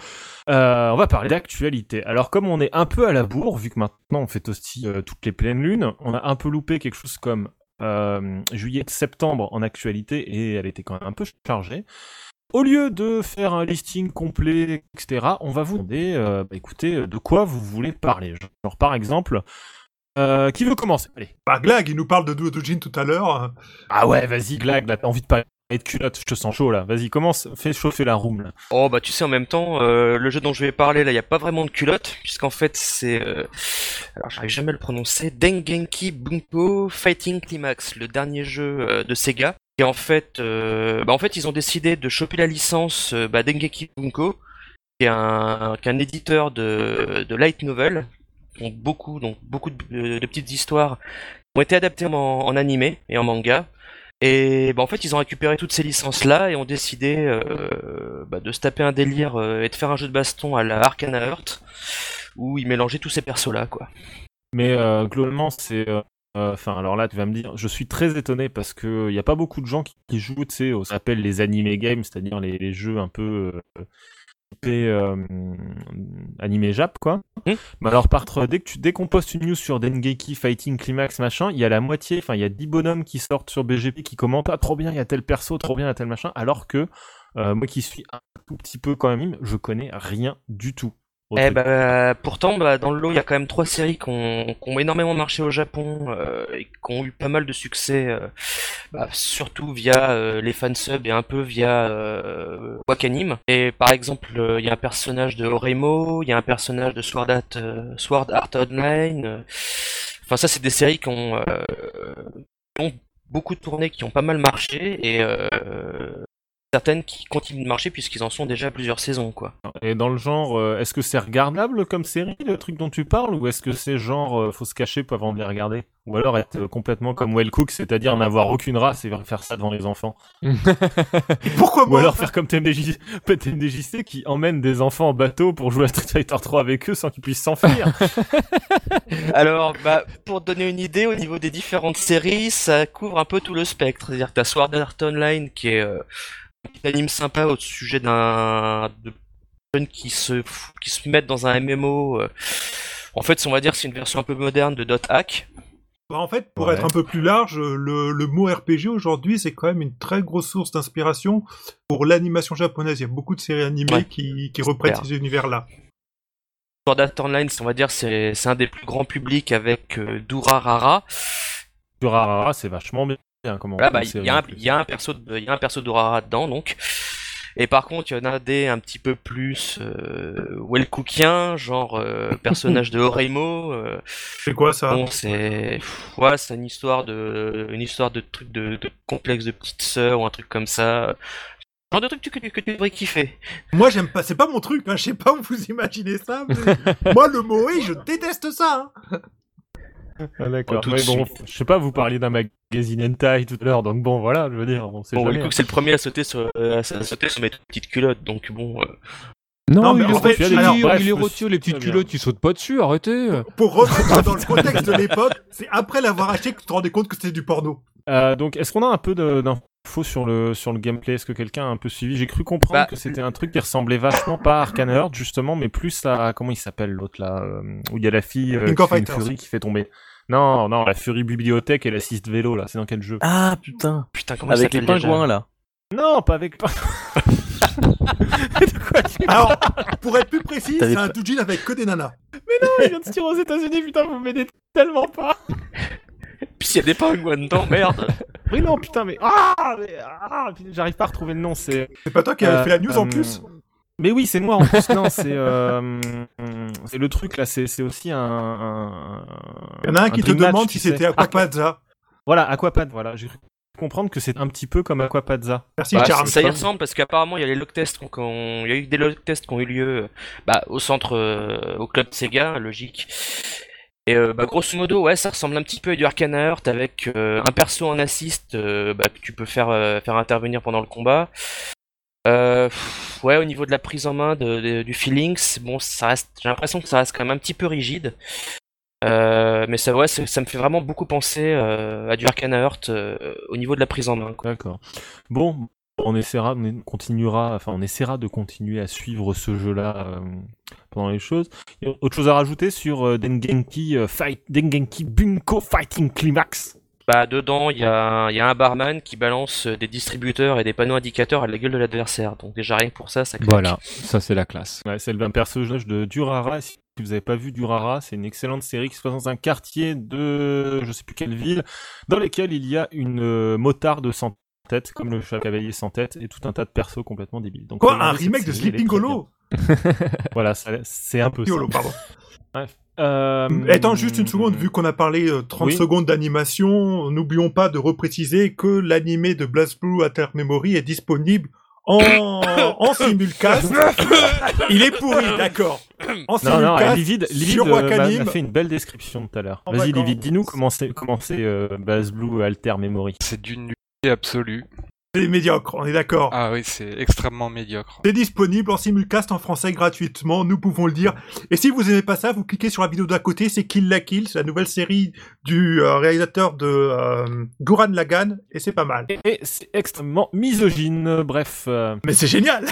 Euh, on va parler d'actualité. Alors comme on est un peu à la bourre, vu que maintenant on fait Toasty euh, toutes les pleines lunes, on a un peu loupé quelque chose comme juillet-septembre en actualité et elle était quand même un peu chargée. Au lieu de faire un listing complet, etc., on va vous demander, bah, écoutez, de quoi vous voulez parler? Genre par exemple, euh, qui veut commencer? Allez. Bah, Glag, il nous parle de Duodojin tout à l'heure. Ah ouais, vas-y, Glag, là, t'as envie de parler de culotte, je te sens chaud là. Vas-y, commence, fais chauffer la room là. Oh bah tu sais en même temps, euh, le jeu dont je vais parler là, il y a pas vraiment de culotte, puisqu'en fait c'est, euh, alors j'arrive jamais à le prononcer, Dengenki Bunko Fighting Climax, le dernier jeu euh, de Sega. Et en fait, euh, bah en fait ils ont décidé de choper la licence euh, bah, Dengeki Bunko, qui est un, qui est un éditeur de, de light novel, donc beaucoup, donc beaucoup de, de petites histoires ont été adaptées en, en animé et en manga. Et bah, en fait, ils ont récupéré toutes ces licences-là et ont décidé euh, bah, de se taper un délire euh, et de faire un jeu de baston à la Arcana Heart, où ils mélangeaient tous ces persos-là, quoi. Mais euh, globalement, c'est. euh, euh, Enfin, alors là, tu vas me dire, je suis très étonné parce que il y a pas beaucoup de gens qui, jouent, tu sais, ça s'appelle les anime games, c'est-à-dire les, les jeux un peu euh, animé Jap, quoi. Hmm. Mais alors, par dès que tu dès qu'on poste une news sur Dengeki Fighting Climax machin, il y a la moitié, enfin, il y a 10 bonhommes qui sortent sur BGP qui commentent, ah, trop bien, il y a tel perso, trop bien, il y a tel machin, alors que euh, moi qui suis un tout petit peu quand même, je connais rien du tout. Eh truc. bah, pourtant, bah, dans le lot, il y a quand même trois séries qui ont, qui ont énormément marché au Japon euh, et qui ont eu pas mal de succès, euh, bah, surtout via euh, les fansubs et un peu via euh, Wakanim. Et par exemple, euh, il y a un personnage de Oremo, il y a un personnage de Sword Art, euh, Sword Art Online. euh. Enfin, ça, c'est des séries qui ont, euh, qui ont beaucoup tourné, qui ont pas mal marché et euh, certaines qui continuent de marcher puisqu'ils en sont déjà à plusieurs saisons, quoi. Et dans le genre, euh, est-ce que c'est regardable comme série, le truc dont tu parles, ou est-ce que c'est genre, euh, faut se cacher pour avant de les regarder? Ou alors être euh, complètement comme Well Cook, c'est-à-dire n'avoir aucune race et faire ça devant les enfants Et pourquoi Ou moi alors faire comme TMDJ, TMDJC qui emmène des enfants en bateau pour jouer à Street Fighter 3 avec eux sans qu'ils puissent s'enfuir Alors, bah, pour donner une idée, au niveau des différentes séries, ça couvre un peu tout le spectre. C'est-à-dire que t'as Sword Art Online, qui est euh, anime sympa au sujet d'un de jeunes qui se qui se mettent dans un MMO. euh. En fait, on va dire que c'est une version un peu moderne de Dot Hack. Bah, en fait, pour Ouais. être un peu plus large, le, le mot RPG aujourd'hui, c'est quand même une très grosse source d'inspiration pour l'animation japonaise. Il y a beaucoup de séries animées Ouais. qui, qui reprennent ces univers-là. Sword Art Online, on va dire, c'est c'est un des plus grands publics avec euh, Durarara. Durarara, c'est vachement bien. Comment Voilà, comme bah, il y, a un- plus. il y a un perso de, il y a un perso dedans, donc. Et par contre, il y en a des un petit peu plus euh, Wellcookiens, genre euh, personnage de Oreimo. Euh, C'est quoi ça? bon, c'est ouais, c'est une histoire de une histoire de truc de, de complexe de petite sœur ou un truc comme ça. Genre de truc que, tu- que tu devrais kiffer. Moi, j'aime pas. C'est pas mon truc. Hein. Je sais pas où vous imaginez ça. mais moi, le Moe, je déteste ça. hein. Ah, d'accord. Ouais, bon, je sais pas, vous parliez d'un magazine hentai tout à l'heure, donc bon, voilà, je veux dire, on sait Bon, jamais. Wellcook, c'est le premier à sauter sur euh, à sauter sur mes petites culottes, donc bon. euh, Non, Non, mais il, est alors, bref, il est me les petites culottes, il saute pas dessus, arrêtez Pour remettre dans le contexte de l'époque, c'est après l'avoir acheté que tu te rendais compte que c'était du porno. Euh, donc, est-ce qu'on a un peu de- d'infos sur le, sur le gameplay Est-ce que quelqu'un a un peu suivi? J'ai cru comprendre Bah, que c'était un truc qui ressemblait vachement pas à Arcane Heart, justement, mais plus à. Comment il s'appelle l'autre là euh, Où il y a la fille euh, qui fait une furie qui fait tomber. Non, non, la furie bibliothèque et l'assiste vélo là, c'est dans quel jeu? Ah putain, Putain, comment avec les pingouins là. Non, pas avec. de quoi tu Alors, pour être plus précis, c'est un doujin avec que des nanas. il vient de se tirer aux États-Unis, putain, vous m'aidez tellement pas Puis il y a des pingouins dedans, merde. Oui, non, putain, mais. Ah, mais- ah J'arrive pas à retrouver le nom, c'est. C'est pas toi qui avais Euh, fait la news en euh, plus Mais oui, c'est moi en plus. non, c'est euh, c'est le truc là. C'est c'est aussi un. un- Il y en a un, un qui te match, demande si c'était Aquapazza. Voilà, Aquapad. Voilà, j'ai cru comprendre que c'est un petit peu comme Aquapadza. Merci, Bah, Charles. ça y ressemble parce qu'apparemment il y a les log tests ont- il y a eu des log tests qui ont eu lieu euh, bah, au centre euh, au club Sega logique et euh, bah, grosso modo ouais ça ressemble un petit peu à du Arcana Heart avec euh, un perso en assist euh, bah, que tu peux faire faire intervenir pendant le combat ouais au niveau de la prise en main de, de- du feeling c'est- bon ça reste j'ai l'impression que ça reste quand même un petit peu rigide mais ça, ouais, ça, ça me fait vraiment beaucoup penser à du Arcana Heart au niveau de la prise en main. D'accord. Bon, on essaiera, on continuera, enfin, on essaiera de continuer à suivre ce jeu-là pendant les choses. Y a autre chose à rajouter sur euh, Dengenki euh, Fight, Dengenki Bunko Fighting Climax? Bah, dedans, il y a, il y a un barman qui balance des distributeurs et des panneaux indicateurs à la gueule de l'adversaire. Donc déjà rien que pour ça, ça claque. Voilà, ça c'est la classe. Ouais, c'est un personnage de Durara. Si vous n'avez pas vu Durara, c'est une excellente série qui se passe dans un quartier de je sais plus quelle ville, dans lequel il y a une euh, motarde sans tête, comme le chat cavalier sans tête, et tout un tas de persos complètement débiles. Donc, Quoi, un remake de Sleeping Hollow. Voilà, ça- c'est un peu ça. Yolo, pardon. Euh, Attends juste une seconde, vu qu'on a parlé euh, 30 Oui. secondes d'animation, n'oublions pas de repréciser que l'animé de BlazBlue Ater Memory est disponible en, en simulcast. Il est pourri, d'accord. En Non, non, simulcast Livid, Livid sur euh, m'a- fait une belle description tout à l'heure. Vas-y. Livid, dis-nous comment c'est comment c'est euh, BlazBlue Alter Memory. C'est d'une nullité absolue. C'est médiocre, on est d'accord. Ah oui, c'est extrêmement médiocre. C'est disponible en simulcast en français gratuitement, nous pouvons le dire. Et si vous aimez pas ça, vous cliquez sur la vidéo d'à côté, c'est Kill la Kill, c'est la nouvelle série du euh, réalisateur de euh, Guran Lagan, et c'est pas mal. Et c'est extrêmement misogyne, bref. euh, Mais c'est génial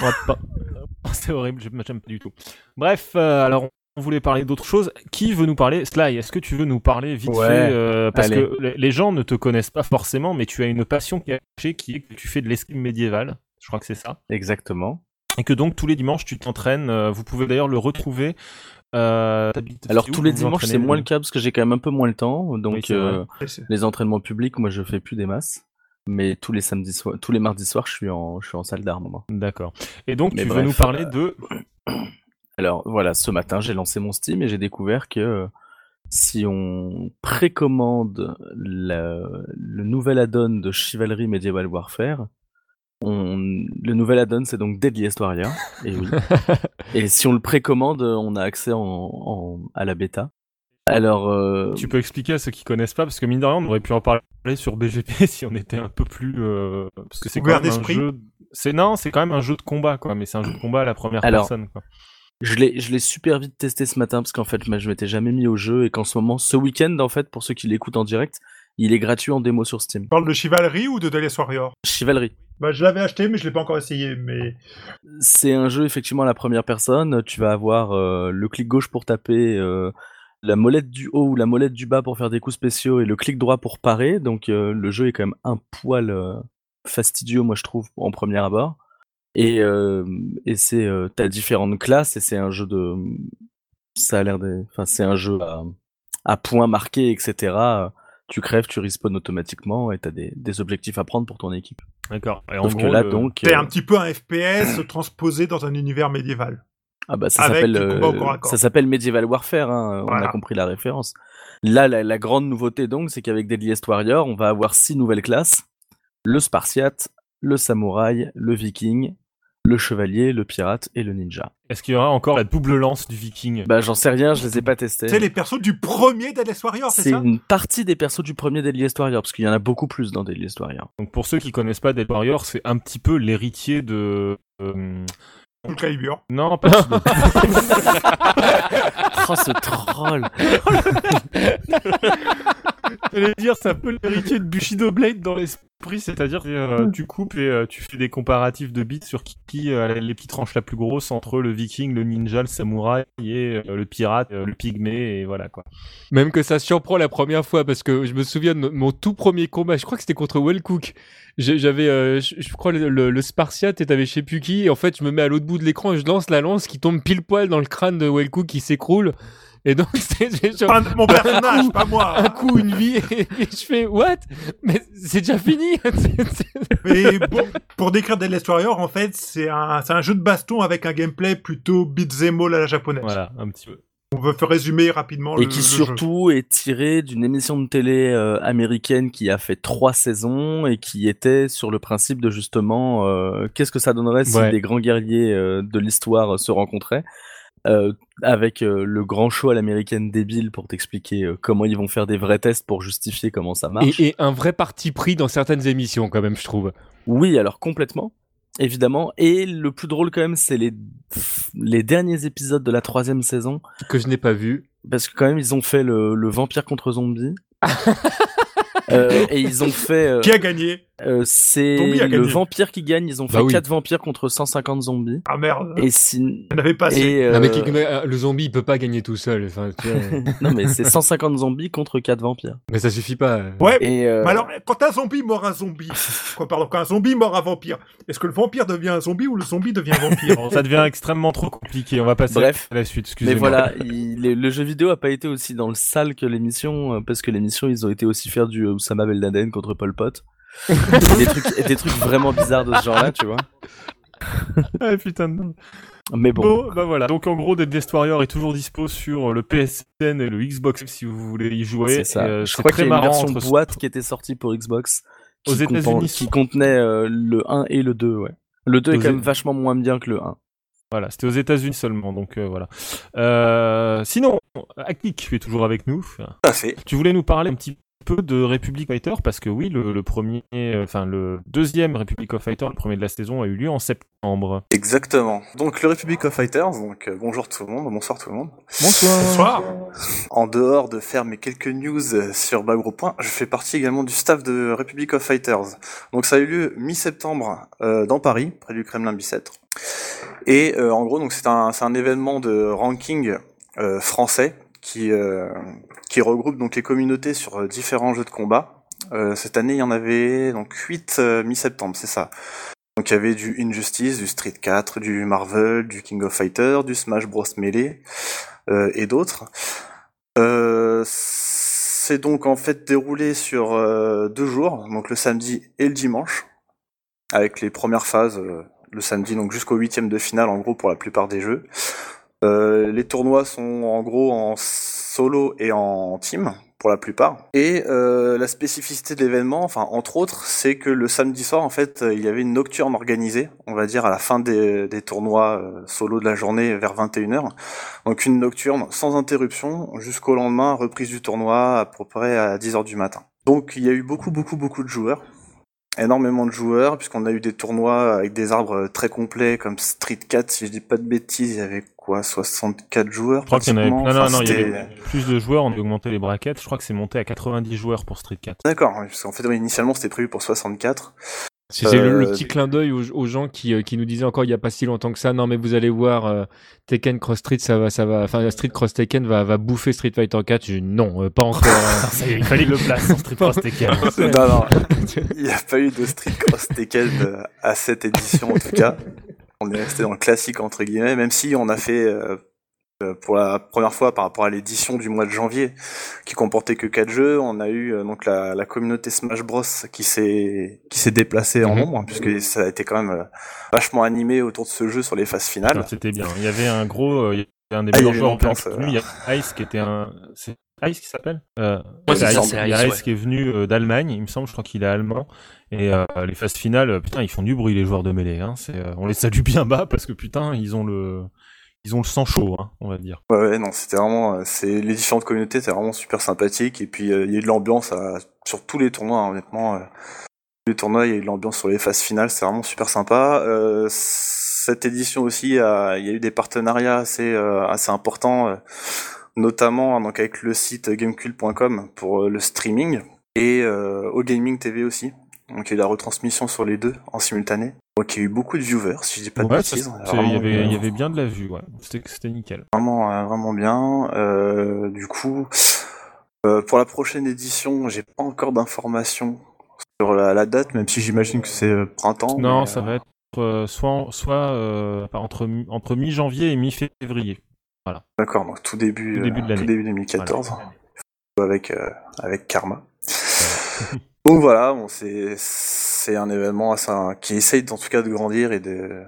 C'est horrible, j'aime j'aime pas du tout. Bref, euh, alors on voulait parler d'autre chose. Qui veut nous parler? Sly, est-ce que tu veux nous parler vite Ouais, fait euh, Parce allez. que les- gens ne te connaissent pas forcément, mais tu as une passion cachée qui est que tu fais de l'escrime médiéval. Je crois que c'est ça. Exactement. Et que donc tous les dimanches tu t'entraînes. euh, vous pouvez d'ailleurs le retrouver. Euh, Alors tous les dimanches, c'est moins le cas parce que j'ai quand même un peu moins le temps. Donc Oui, euh, les entraînements publics, moi je fais plus des masses. Mais tous les samedis soirs, tous les mardis soirs, je suis en, je suis en salle d'armes. moi. D'accord. Et donc Mais tu veux nous parler euh, de Alors voilà, ce matin, j'ai lancé mon Steam et j'ai découvert que euh, si on précommande la- le nouvel add-on de Chivalry Medieval Warfare, on, le nouvel add-on c'est donc Deadliest Warrior. Et oui. et si on le précommande, on a accès en, en- à la bêta. Alors, euh, Tu peux expliquer à ceux qui connaissent pas, parce que mine de rien, on aurait pu en parler sur BGP si on était un peu plus, euh, parce que c'est quand même un d'esprit. jeu. C'est non, c'est quand même un jeu de combat, quoi. Mais c'est un jeu de combat à la première Alors, personne, quoi. Je l'ai, je l'ai super vite testé ce matin parce qu'en fait, je m'étais jamais mis au jeu et qu'en ce moment, ce week-end, en fait, pour ceux qui l'écoutent en direct, il est gratuit en démo sur Steam. Tu parles de Chivalry ou de Deadliest Warrior? Chivalry. Bah, je l'avais acheté, mais je l'ai pas encore essayé. Mais C'est un jeu effectivement à la première personne. Tu vas avoir euh, le clic gauche pour taper, euh, la molette du haut ou la molette du bas pour faire des coups spéciaux et le clic droit pour parer. Donc euh, le jeu est quand même un poil euh, fastidieux, moi je trouve, en premier abord. Et, euh, et c'est euh, t'as différentes classes et c'est un jeu de, ça a l'air de, enfin c'est un jeu à, à points marqués, etc. Tu crèves, tu respawns automatiquement et t'as des, des objectifs à prendre pour ton équipe. D'accord. Et en Sauf que gros, là le- donc, c'est euh, un petit peu un FPS transposé dans un univers médiéval. Ah bah ça s'appelle euh, combat au corps à corps. ça s'appelle Medieval Warfare, hein, on a compris la référence. Là, la, la grande nouveauté donc, c'est qu'avec Deadliest Warrior, on va avoir six nouvelles classes le Spartiate, le Samouraï, le Viking, le Chevalier, le Pirate et le Ninja. Est-ce qu'il y aura encore la double lance du Viking? Bah j'en sais rien, je les ai pas testés. C'est les persos du premier Deadliest Warrior, c'est C'est ça? une partie des persos du premier Deadliest Warrior, parce qu'il y en a beaucoup plus dans Deadliest Warrior. Donc pour ceux qui connaissent pas Dead Warrior, c'est un petit peu l'héritier de. euh, Soul Calibur. Non, pas de- oh ce troll J'allais dire, c'est un peu l'héritier de Bushido Blade dans l'esprit, c'est-à-dire euh, tu coupes et euh, tu fais des comparatifs de bits sur qui, qui a les petites tranches la plus grosse entre le viking, le ninja, le samouraï et euh, le pirate, euh, le pygmée, et voilà quoi. Même que ça surprend la première fois, parce que je me souviens de mon tout premier combat, je crois que c'était contre Wellcook. J'avais, euh, je, je crois, le, le, le Spartiate et t'avais je sais plus qui, et en fait, je me mets à l'autre bout de l'écran et je lance la lance qui tombe pile poil dans le crâne de Wellcook qui s'écroule. Et donc, c'est genre Pas mon personnage, pas moi. un coup, une vie, et, et je fais, what? Mais c'est déjà fini! Mais bon, pour décrire Deadliest Warrior, en fait, c'est un, c'est un jeu de baston avec un gameplay plutôt beat'em all à la japonaise. Voilà, un petit peu. On veut faire résumer rapidement Et le, qui le surtout est tiré d'une émission de télé euh, américaine qui a fait trois saisons et qui était sur le principe de justement euh, qu'est-ce que ça donnerait si Ouais. les grands guerriers euh, de l'histoire euh, se rencontraient euh, avec euh, le grand show à l'américaine débile pour t'expliquer euh, comment ils vont faire des vrais tests pour justifier comment ça marche. Et, et un vrai parti pris dans certaines émissions, quand même, je trouve. Oui, alors complètement, évidemment. Et le plus drôle quand même, c'est les les derniers épisodes de la troisième saison Que je n'ai pas vu. parce que quand même ils ont fait le, le vampire contre zombie. Euh, et ils ont fait. euh, Qui a gagné euh, c'est le gagné. vampire qui gagne. Ils ont fait Bah oui. 4 vampires contre 150 zombies. Ah merde, Et si... il n'y en avait pas assez. et, Non, mais, qui- mais, le zombie, il peut pas gagner tout seul. Enfin, tu vois. non mais c'est 150 zombies contre 4 vampires. mais ça suffit pas. Ouais, Et euh, mais alors, quand un zombie mord un zombie, quoi, pardon, quand un zombie mord un vampire, est-ce que le vampire devient un zombie ou le zombie devient un vampire? Ça devient extrêmement trop compliqué. On va passer Bref. à la suite. Mais Excusez-moi. voilà, il- le, jeu vidéo a pas été aussi dans le sale que l'émission, parce que l'émission, ils ont été aussi faire du Oussama Ben Laden contre Pol Pot. Et des trucs, des trucs vraiment bizarres de ce genre-là, tu vois. Ah, putain de merde. Mais bon, Bon, bah voilà. Donc en gros, Deadliest Warrior est toujours dispo sur le PSN et le Xbox si vous voulez y jouer. c'est ça. Et, euh, Je c'est crois qu'il très y a une marrant version entre- boîte qui était sortie pour Xbox. Aux qui, États-Unis, compen- qui contenait euh, le 1 et le 2, ouais. Le 2 est Aux quand même vachement moins bien que le 1. Voilà, c'était aux États-Unis seulement, donc euh, voilà. Euh, sinon, Akik, tu es toujours avec nous. Tout à fait. Tu voulais nous parler un petit peu de Republic Fighter parce que oui, le, le premier, euh, enfin le deuxième Republic of Fighter, le premier de la saison, a eu lieu en septembre. Exactement. Donc le Republic of Fighters, donc euh, bonjour tout le monde, bonsoir tout le monde. Bonsoir. Bonsoir. En dehors de faire mes quelques news euh, sur Bagro Point, je fais partie également du staff de Republic of Fighters. Donc ça a eu lieu mi-septembre euh, dans Paris, près du Kremlin Bicêtre. Et euh, en gros, donc c'est un, c'est un événement de ranking euh, français qui euh, qui regroupe donc les communautés sur euh, différents jeux de combat. Euh, cette année, il y en avait donc 8 mi-septembre, c'est ça. Donc il y avait du Injustice, du Street 4, du Marvel, du King of Fighter, du Smash Bros Melee euh, et d'autres. Euh, c'est donc en fait déroulé sur deux jours, donc le samedi et le dimanche, avec les premières phases le samedi, donc jusqu'au huitième de finale en gros pour la plupart des jeux. Euh, les tournois sont en gros en solo et en team pour la plupart. Et euh, la spécificité de l'événement, enfin entre autres, c'est que le samedi soir en fait euh, il y avait une nocturne organisée, on va dire à la fin des, tournois euh, solo de la journée vers 21h. Donc une nocturne sans interruption jusqu'au lendemain, reprise du tournoi à peu près à 10h du matin. Donc il y a eu beaucoup beaucoup beaucoup de joueurs énormément de joueurs, puisqu'on a eu des tournois avec des arbres très complets comme Street 4, si je dis pas de bêtises, il y avait quoi, 64 joueurs Je crois qu'il y en avait, non, pratiquement. non, Enfin, non, il y c'était- avait plus de joueurs, on a augmenté les brackets. Je crois que c'est monté à 90 joueurs pour Street 4. D'accord, parce qu'en fait, initialement, c'était prévu pour 64. C'est le, le Euh, petit clin d'œil aux, aux gens qui, euh, qui nous disaient encore il y a pas si longtemps que ça. Non, mais vous allez voir, euh, Tekken Cross Street, ça va, ça va. Enfin, Street Cross Tekken va, va bouffer Street Fighter 4. J'ai dit, non, euh, pas encore. Ça y est, il fallait le place en Street Cross Tekken. non, non, il n'y a pas eu de Street Cross Tekken à cette édition, en tout cas. On est resté dans le classique, entre guillemets, même si on a fait, euh, euh, pour la première fois par rapport à l'édition du mois de janvier, qui comportait que quatre jeux, on a eu euh, donc la, la communauté Smash Bros qui s'est qui s'est déplacée en Mhm. nombre, hein, puisque ça a été quand même euh, vachement animé autour de ce jeu sur les phases finales. C'était bien. Il y avait un gros, euh, il y avait un des Ah, meilleurs joueurs en Il y a Ice qui était un, c'est Ice qui s'appelle euh, Ouais, c'est Ice, ça, c'est il y a Ice, Ice ouais. qui est venu d'Allemagne, il me semble, je crois qu'il est allemand. Et euh, les phases finales, putain, ils font du bruit les joueurs de mêlée. Hein. C'est, euh, on les salue bien bas parce que putain, ils ont le, ils ont le sang chaud, hein, on va dire. Ouais, ouais, non, c'était vraiment, euh, c'est les différentes communautés, c'était vraiment super sympathique. Et puis il y a eu de l'ambiance sur tous les tournois, hein, honnêtement. les tournois, il y a eu de l'ambiance sur les phases finales, c'est vraiment super sympa. Cette édition aussi, il y a eu des partenariats assez assez importants, notamment donc avec le site gamecube.com pour le streaming et au Gaming TV aussi. Donc il y a eu la retransmission sur les deux en simultané. Donc il y a eu beaucoup de viewers, si je dis pas de Ouais, bêtises. il y avait, il y avait bien de la vue, ouais. C'était, nickel. vraiment euh, vraiment bien euh, du coup euh, pour la prochaine édition j'ai pas encore d'informations sur la, la date même si j'imagine que c'est printemps Non, mais, ça va être soit, en- soit entre, mi- entre mi-janvier et mi-février. d'accord donc tout début Tout début de l'année. tout début 2014 Voilà. avec euh, avec Karma donc voilà bon c'est un événement assez, qui essaye en tout cas de grandir et de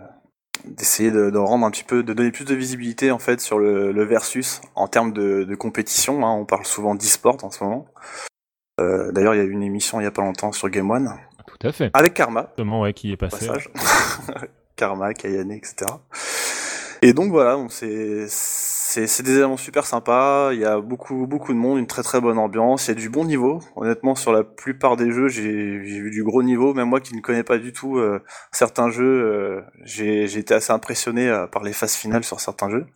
d'essayer de, de rendre un petit peu de donner plus de visibilité en fait sur le, le versus en termes de, de compétition hein. on parle souvent d'e-sport en ce moment Euh, d'ailleurs il y a eu une émission il y a pas longtemps sur Game One Tout à fait. avec Karma Justement, ouais, qui est passé. passage. Karma, Kayane, etc. Et donc voilà, c'est c'est des événements super sympas. Il y a beaucoup beaucoup de monde, une très très bonne ambiance. Il y a du bon niveau. Honnêtement, sur la plupart des jeux, j'ai vu du gros niveau. Même moi qui ne connais pas du tout euh, certains jeux, euh, j'ai été assez impressionné euh, par les phases finales sur certains jeux.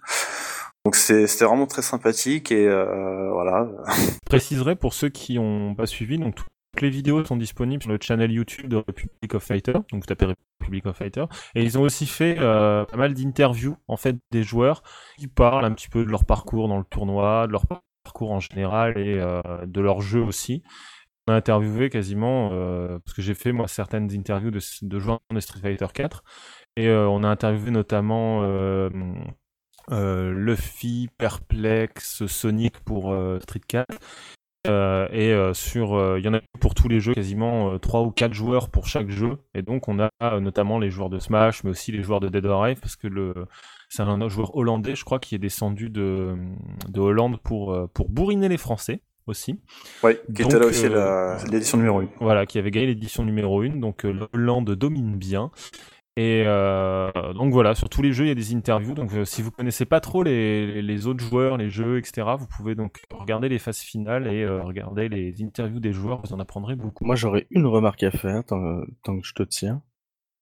Donc c'était vraiment très sympathique et euh, voilà. Je préciserai pour ceux qui n'ont pas suivi, donc les vidéos sont disponibles sur le channel YouTube de Republic of Fighter, donc vous tapez Republic of Fighter, et ils ont aussi fait euh, pas mal d'interviews en fait des joueurs qui parlent un petit peu de leur parcours dans le tournoi, de leur parcours en général et euh, de leur jeu aussi. On a interviewé quasiment, euh, parce que j'ai fait moi certaines interviews de, de joueurs de Street Fighter 4, et on a interviewé notamment Luffy, Perplex, Sonic pour Street 4. Euh, et euh, sur, euh, il y en a pour tous les jeux, quasiment euh, 3 ou 4 joueurs pour chaque jeu. Et donc on a euh, notamment les joueurs de Smash, mais aussi les joueurs de Dead or Alive, parce que le c'est un joueur hollandais, je crois, qui est descendu de, de Hollande pour, euh, pour bourriner les Français aussi. Ouais, qui était là aussi euh, l'édition numéro 1. Voilà, qui avait gagné l'édition numéro 1, donc euh, la Hollande domine bien. Et euh, donc voilà, sur tous les jeux, il y a des interviews. Donc euh, si vous connaissez pas trop les, les autres joueurs, les jeux, etc., vous pouvez donc regarder les phases finales et euh, regarder les interviews des joueurs, vous en apprendrez beaucoup. Moi, j'aurais une remarque à faire tant, tant que je te tiens.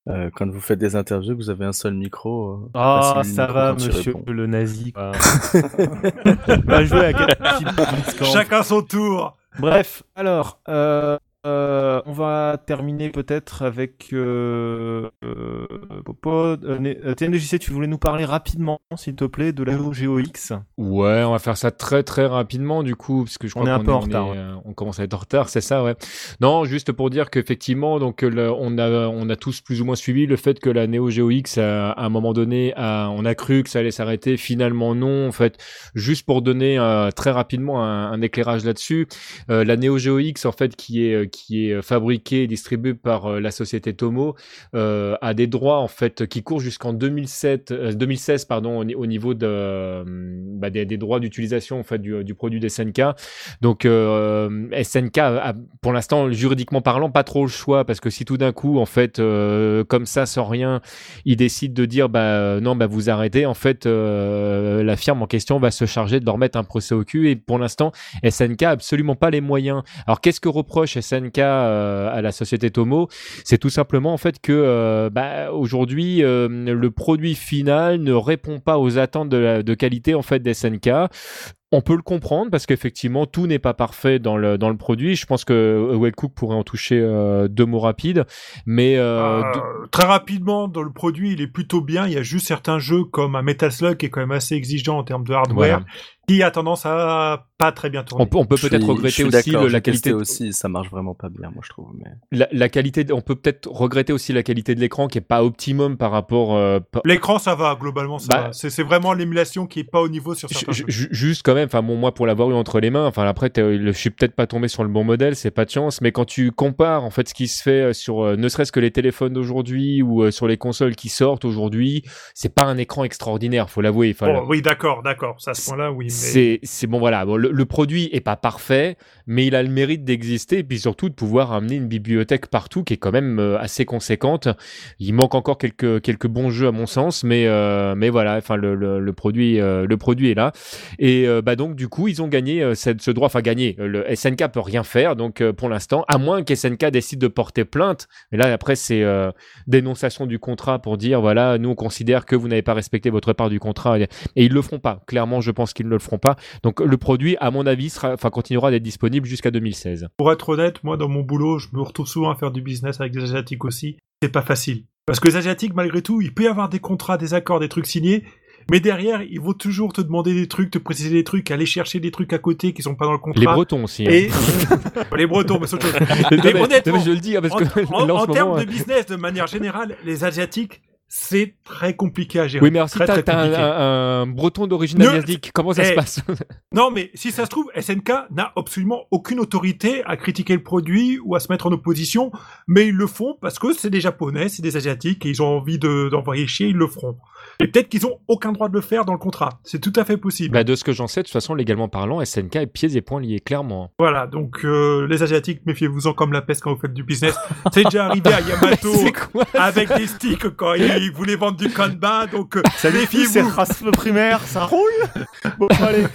Euh, quand vous faites des interviews, vous avez un seul micro. euh, Ah, ça micro va, monsieur le nazi. Va jouer à. Chacun son tour. Bref, alors, euh, euh, on va terminer peut-être avec euh, euh, Popo. Euh, euh, TNDJC, tu voulais nous parler rapidement, s'il te plaît, de la GeoX Ouais, on va faire ça très très rapidement du coup, parce que je crois est un qu'on peu en on retard, est, ouais. on commence à être en retard, c'est ça, ouais. Non, juste pour dire qu'effectivement, donc le- on a on a tous plus ou moins suivi le fait que la Neo Geo X, à, à un moment donné, a- on a cru que ça allait s'arrêter, finalement non. En fait, juste pour donner très rapidement un, un éclairage là-dessus, la Neo Geo X, en fait, qui est qui est fabriquée et distribuée par euh, la société Tomo, euh, a des droits en fait qui courent jusqu'en 2007, euh, 2016 pardon, au, ni- au niveau de, euh, bah, des, droits d'utilisation en fait du, du produit des SNK. Donc euh, SNK pour l'instant juridiquement parlant pas trop le choix parce que si tout d'un coup en fait euh, comme ça sans rien ils décident de dire bah euh, non bah vous arrêtez en fait euh, la firme en question va se charger de leur mettre un procès au cul et pour l'instant SNK a absolument pas les moyens. Alors qu'est-ce que reproche Euh, à la société Tomo C'est tout simplement en fait que euh, bah, aujourd'hui euh, le produit final ne répond pas aux attentes de, de qualité en fait des SNK. On peut le comprendre parce qu'effectivement tout n'est pas parfait dans le dans le produit. Je pense que Wellcook pourrait en toucher euh, deux mots rapides, mais euh, Euh, de- Très rapidement, dans le produit, il est plutôt bien. Il y a juste certains jeux comme un Metal Slug qui est quand même assez exigeant en termes de hardware, Voilà. qui a tendance à pas très bien tourner. on peut, on peut Je peut-être regretter aussi le- la qualité. aussi, ça marche vraiment pas bien, moi je trouve. Mais... La, la qualité, de- on peut peut-être regretter aussi la qualité de l'écran qui est pas optimum par rapport. euh, L'écran, ça va, globalement, ça Bah, va. C'est vraiment l'émulation qui est pas au niveau sur certains jeux. ju- juste quand même, enfin bon, moi pour l'avoir eu entre les mains, enfin après je suis peut-être pas tombé sur le bon modèle, c'est pas de chance, mais quand tu compares en fait ce qui se fait euh, sur euh, ne serait-ce que les téléphones d'aujourd'hui ou euh, sur les consoles qui sortent aujourd'hui, c'est pas un écran extraordinaire, faut l'avouer. Enfin, oui, d'accord, d'accord. Ça, à ce point-là, oui. Mais... c'est c'est bon voilà bon, le, le produit est pas parfait mais il a le mérite d'exister et puis surtout de pouvoir amener une bibliothèque partout qui est quand même euh, assez conséquente il manque encore quelques quelques bons jeux à mon sens mais mais voilà enfin le, le, le produit le produit est là et bah donc du coup ils ont gagné euh, cette, ce droit enfin gagné Euh, le SNK peut rien faire donc euh, pour l'instant à moins que SNK décide de porter plainte et là après c'est dénonciation du contrat pour dire voilà nous on considère que vous n'avez pas respecté votre part du contrat et, et ils le feront pas clairement je pense qu'ils ne le feront pas donc le produit, à mon avis, enfin, continuera d'être disponible jusqu'à 2016. Pour être honnête, moi, dans mon boulot, je me retrouve souvent à faire du business avec des Asiatiques aussi. C'est pas facile. Parce que les Asiatiques, malgré tout, il peut y avoir des contrats, des accords, des trucs signés. Mais derrière, ils vont toujours te demander des trucs, te préciser des trucs, aller chercher des trucs à côté qui sont pas dans le contrat. Les Bretons aussi. hein. Et les Bretons, mais c'est autre chose. Mais mais- honnêtement, je le dis parce en, que en- termes moment, de business, de manière générale, les Asiatiques, c'est très compliqué à gérer. Oui, mais alors si t'as un, compliqué. un- un breton d'origine Ne- asiatique, comment ça se Eh, passe Non, mais si ça se trouve, SNK n'a absolument aucune autorité à critiquer le produit ou à se mettre en opposition, mais ils le font parce que c'est des Japonais, c'est des Asiatiques et ils ont envie de- d'envoyer chier, ils le feront. Et peut-être qu'ils ont aucun droit de le faire dans le contrat. C'est tout à fait possible. bah, De ce que j'en sais, de toute façon, légalement parlant, SNK est pieds et poings liés, clairement. Voilà, donc euh, les Asiatiques, méfiez-vous-en comme la peste quand vous faites du business. C'est déjà arrivé à Yamato C'est quoi avec des sticks quand ils voulaient vendre du kanban, donc euh, c'est méfiez-vous. race primaire, ça roule Bon, allez,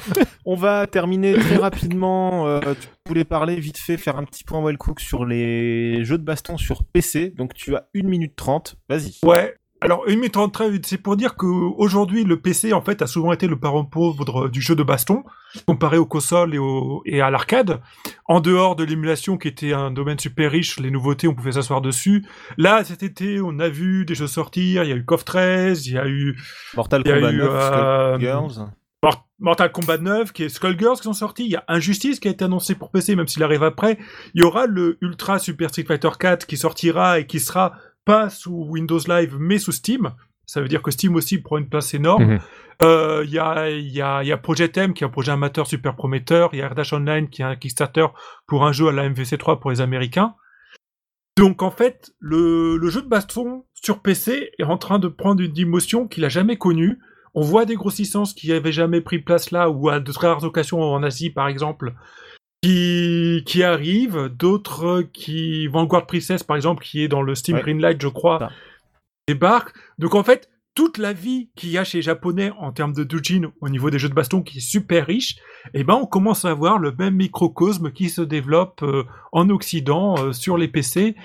on va terminer très rapidement. Euh, tu voulais parler vite fait, faire un petit point Wellcook sur les jeux de baston sur PC. Donc tu as 1 minute 30, vas-y. Ouais. Alors, une minute trente, c'est pour dire qu'aujourd'hui, le PC, en fait, a souvent été le parent pauvre du jeu de baston, comparé aux consoles et, au, et à l'arcade. En dehors de l'émulation, qui était un domaine super riche, les nouveautés, on pouvait s'asseoir dessus. Là, cet été, on a vu des jeux sortir, il y a eu KOF 13, il y a eu... Mortal il y a Kombat eu, 9, euh, Mortal Kombat 9, qui est Skullgirls qui sont sortis. Il y a Injustice qui a été annoncé pour PC, même s'il arrive après. Il y aura le Ultra Super Street Fighter 4 qui sortira et qui sera pas sous Windows Live, mais sous Steam. Ça veut dire que Steam aussi prend une place énorme. Mhm. Euh, Il y, a, il y, a, il y a Project M qui est un projet amateur super prometteur. Il y a Dash Online qui est un Kickstarter pour un jeu à la MVC3 pour les Américains. Donc en fait, le, le jeu de baston sur PC est en train de prendre une dimension qu'il a jamais connue. On voit des grosses licences qui avaient jamais pris place là, ou à de très rares occasions en Asie par exemple, qui, qui arrivent, d'autres qui, Vanguard Princess par exemple, qui est dans le Steam Ouais. Greenlight je crois, Ça. débarque. Donc en fait, toute la vie qu'il y a chez les Japonais en termes de doujin au niveau des jeux de baston qui est super riche, eh ben on commence à voir le même microcosme qui se développe euh, en Occident euh, sur les PC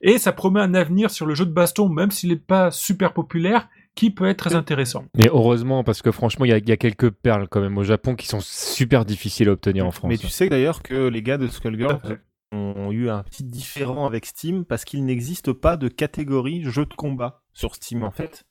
et ça promet un avenir sur le jeu de baston même s'il n'est pas super populaire qui peut être très intéressant. Mais heureusement, parce que franchement, il y, a- il y a quelques perles quand même au Japon qui sont super difficiles à obtenir en France. Mais tu sais d'ailleurs que les gars de Skullgirls ont eu un petit différent avec Steam parce qu'il n'existe pas de catégorie jeu de combat sur Steam en fait.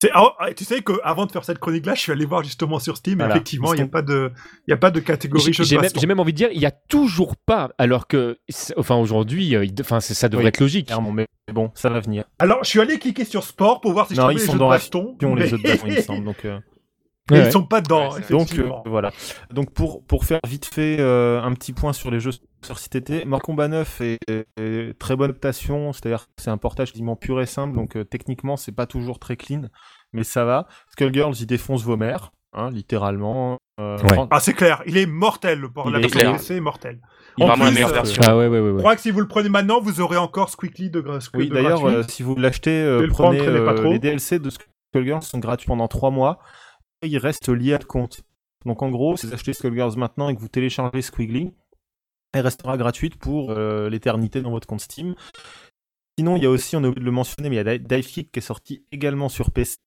C'est- ah, ah, tu sais qu'avant de faire cette chronique-là, je suis allé voir justement sur Steam. Voilà. effectivement, il n'y a pas de, il y a pas de catégorie J'ai jeu de j'ai même, baston. j'ai même envie de dire, il y a toujours pas, alors que, enfin aujourd'hui, euh, enfin ça devrait Oui, être logique. Clairement, mais bon, ça va venir. Alors, je suis allé cliquer sur sport pour voir si je trouvais ils les sont jeux dans de baston. Les mais- jeux de baston, il me semble. Donc, euh, mais Ouais. ils sont pas dedans. Ouais, c'est- donc euh, voilà. Donc pour pour faire vite fait euh, un petit point sur les jeux sur cet été, Mortal Kombat 9 est, est très bonne adaptation, c'est-à-dire que c'est un portage quasiment pur et simple, donc euh, techniquement c'est pas toujours très clean, mais ça va. Skullgirls il défonce vos mères, hein, littéralement. Euh, Ouais. Ah, c'est clair, il est mortel, le port. Il La est clair. PC est mortel. Il En la plus, meilleure euh, version. Ah ouais, ouais, ouais. Je crois que si vous le prenez maintenant, vous aurez encore Squeakly de, gra- Oui, d'ailleurs, euh, si vous l'achetez, euh, le prendre, prenez pas trop. les DLC de Skullgirls sont gratuits pendant 3 mois. Et ils restent liés à le compte. Donc en gros, si vous achetez Skullgirls maintenant et que vous téléchargez Squiggly, elle restera gratuite pour euh, l'éternité dans votre compte Steam. Sinon, il y a aussi, on a oublié de le mentionner, mais il y a Di- Divekick qui est sorti également sur PC.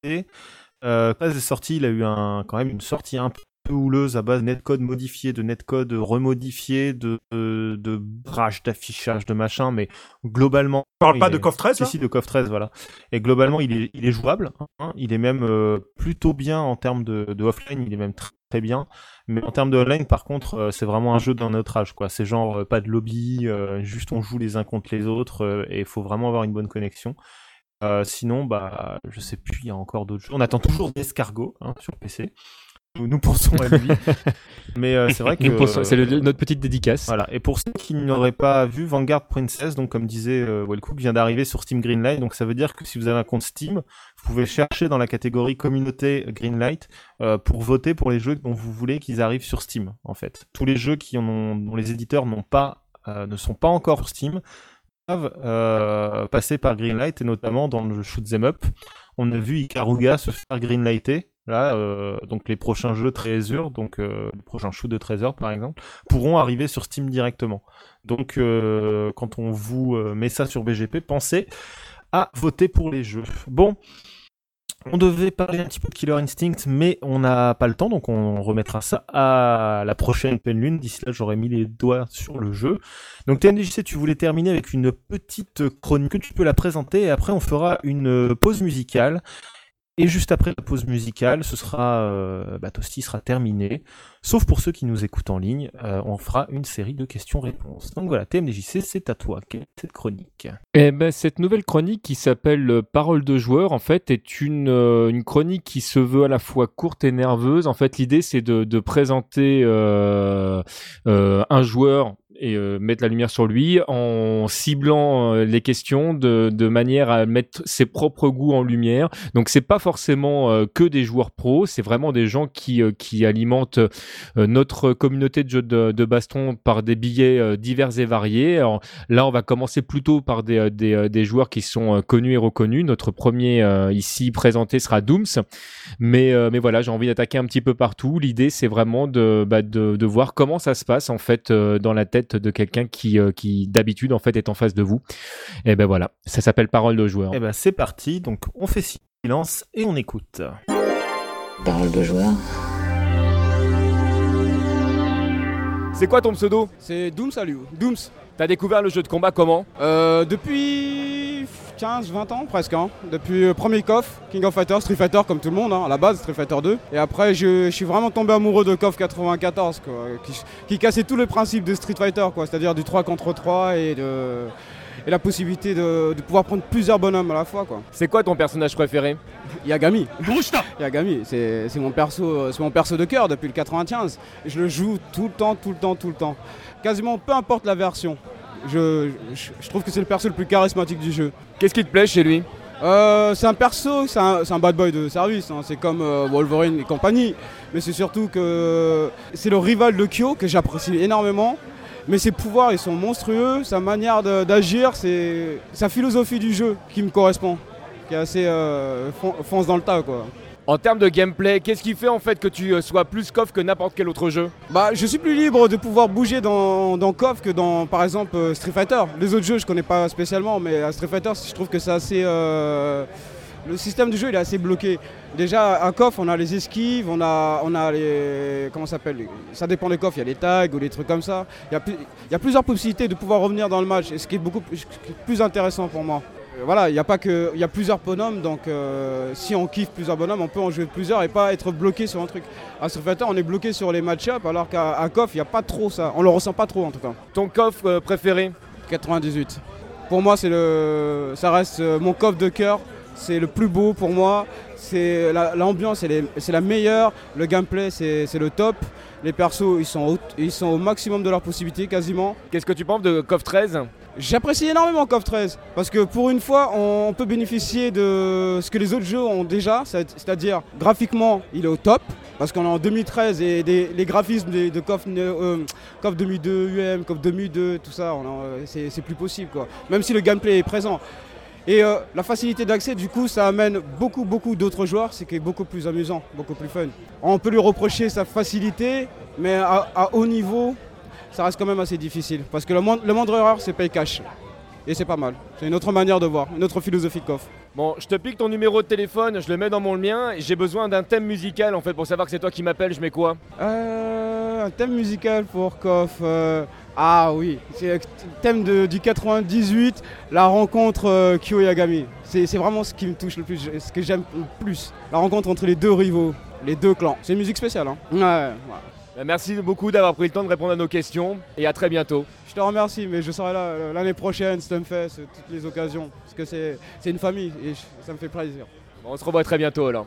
Euh, il est sorti, il a eu quand même une sortie un peu houleuse à base de netcode modifié, de netcode remodifié, de, de, de d'affichage, de machin, mais globalement, On parle pas de KOF 13, si, de KOF 13, voilà. Et globalement, il est, il est jouable. hein. Il est même euh, plutôt bien en termes de, de offline, il est même tr- très bien. Mais en termes de online, par contre, euh, c'est vraiment un jeu d'un autre âge, quoi. C'est genre euh, pas de lobby, euh, juste on joue les uns contre les autres, euh, et il faut vraiment avoir une bonne connexion. Euh, sinon, bah, je sais plus, il y a encore d'autres jeux. On attend toujours d'escargot hein, sur PC. Nous, nous pensons à lui. Mais euh, c'est vrai que. C'est le- notre petite dédicace. Voilà. Et pour ceux qui n'auraient pas vu, Vanguard Princess, donc comme disait euh, Wellcook, vient d'arriver sur Steam Greenlight. Donc ça veut dire que si vous avez un compte Steam, vous pouvez chercher dans la catégorie communauté Greenlight euh, pour voter pour les jeux dont vous voulez qu'ils arrivent sur Steam. En fait, tous les jeux qui en ont, dont les éditeurs n'ont pas, euh, ne sont pas encore sur Steam euh, passer par Greenlight et notamment dans le shoot 'em up. On a vu Ikaruga se faire greenlighter. Là, euh, donc les prochains jeux Trésor, donc euh, les prochains de Trésor par exemple, pourront arriver sur Steam directement. Donc euh, quand on vous euh, met ça sur BGP, pensez à voter pour les jeux. Bon, on devait parler un petit peu de Killer Instinct, mais on n'a pas le temps, donc on remettra ça à la prochaine pleine lune. D'ici là, j'aurai mis les doigts sur le jeu. Donc TNDJC, tu voulais terminer avec une petite chronique, tu peux la présenter, et après on fera une pause musicale. Et juste après la pause musicale, ce sera, euh, bah, sera terminé. Sauf pour ceux qui nous écoutent en ligne, euh, on fera une série de questions-réponses. Donc voilà, TMDJC, c'est à toi. Quelle est cette chronique? Eh ben, cette nouvelle chronique qui s'appelle euh, Parole de joueur, en fait, est une, euh, une chronique qui se veut à la fois courte et nerveuse. En fait, l'idée, c'est de, présenter un joueur et euh, mettre la lumière sur lui en ciblant euh, les questions de, de manière à mettre ses propres goûts en lumière. Donc, c'est pas forcément euh, que des joueurs pros, c'est vraiment des gens qui, qui alimentent notre communauté de jeux de, de baston par des billets divers et variés. Alors, Là, on va commencer plutôt par des, des, des joueurs qui sont connus et reconnus. Notre premier ici présenté sera Dooms. Mais, mais voilà, j'ai envie d'attaquer un petit peu partout. L'idée, c'est vraiment de, bah, de, de voir comment ça se passe en fait dans la tête de quelqu'un qui, euh, qui d'habitude en fait est en face de vous. Et ben voilà, ça s'appelle parole de joueur. Et ben c'est parti, donc on fait silence et on écoute. Parole de joueur. C'est quoi ton pseudo C'est Dooms Aliou. Dooms. T'as découvert le jeu de combat comment euh, Depuis 15-20 ans presque. Hein. Depuis le premier KOF, King of Fighters, Street Fighter comme tout le monde, hein, à la base Street Fighter 2. Et après je, je suis vraiment tombé amoureux de KOF 94, quoi, qui, qui cassait tous les principes de Street Fighter, quoi, c'est-à-dire du 3 contre 3 et de et la possibilité de, de pouvoir prendre plusieurs bonhommes à la fois. quoi. C'est quoi ton personnage préféré? Yagami. Yagami, c'est c'est mon perso, c'est mon perso de cœur depuis le 95. Je le joue tout le temps, tout le temps, tout le temps. Quasiment peu importe la version. Je, je, je trouve que c'est le perso le plus charismatique du jeu. Qu'est-ce qui te plaît chez lui? Euh, c'est un perso, c'est un, bad boy de service, hein. c'est comme euh, Wolverine et compagnie, mais c'est surtout que c'est le rival de Kyo que j'apprécie énormément. Mais ses pouvoirs, ils sont monstrueux, sa manière d'agir, c'est sa philosophie du jeu qui me correspond, qui est assez euh, fon- fonce dans le tas quoi. En termes de gameplay, qu'est-ce qui fait en fait que tu euh, sois plus KOF que n'importe quel autre jeu? Bah, je suis plus libre de pouvoir bouger dans, dans KOF que dans, par exemple, euh, Street Fighter. Les autres jeux, je connais pas spécialement, mais à Street Fighter, je trouve que c'est assez. euh, Le système du jeu, il est assez bloqué. Déjà, à KOF, on a les esquives, on a, on a les. Comment ça s'appelle Ça dépend des KOF, il y a les tags ou des trucs comme ça. Il y, a plus- il y a plusieurs possibilités de pouvoir revenir dans le match, et ce qui est beaucoup plus, plus intéressant pour moi. Euh, Voilà, il y a pas que, il y a plusieurs bonhommes, donc euh, si on kiffe plusieurs bonhommes, on peut en jouer plusieurs et pas être bloqué sur un truc. À Street Fighter, on est bloqué sur les match-up, alors qu'à à KOF, il n'y a pas trop ça. On le ressent pas trop en tout cas. Ton KOF euh, préféré? 98. Pour moi, c'est le, ça reste euh, mon KOF de cœur. C'est le plus beau pour moi. C'est la- l'ambiance, c'est la meilleure. Le gameplay, c'est le top. Les persos, ils sont, au, ils sont au maximum de leurs possibilités, quasiment. Qu'est-ce que tu penses de KOF 13 J'apprécie énormément KOF 13 parce que pour une fois, on peut bénéficier de ce que les autres jeux ont déjà, c'est- c'est-à-dire graphiquement, il est au top. Parce qu'on est en 2013 et les graphismes de, de KOF, euh, KOF 2002, UM, KOF 2002, tout ça, euh, c'est plus possible. Quoi. Même si le gameplay est présent. Et euh, la facilité d'accès, du coup, ça amène beaucoup, beaucoup d'autres joueurs, c'est qui est beaucoup plus amusant, beaucoup plus fun. On peut lui reprocher sa facilité, mais à haut niveau, ça reste quand même assez difficile. Parce que le moindre, le moindre erreur, c'est pay cash. Et c'est pas mal. C'est une autre manière de voir, une autre philosophie de KOF. Bon, je te pique ton numéro de téléphone, je le mets dans mon mien et j'ai besoin d'un thème musical en fait pour savoir que c'est toi qui m'appelles, je mets quoi? Euh, un thème musical pour KOF. euh, ah oui, c'est le thème de- du 98, la rencontre euh, Kyo Yagami. C'est c'est vraiment ce qui me touche le plus, ce que j'aime le plus. La rencontre entre les deux rivaux, les deux clans. C'est une musique spéciale, hein Ouais, ouais. Bah, Merci beaucoup d'avoir pris le temps de répondre à nos questions et à très bientôt. Je te remercie, mais je serai là euh, l'année prochaine, Stunfest, euh, toutes les occasions. Parce que c'est c'est une famille et je- ça me fait plaisir. Bon, on se revoit très bientôt alors.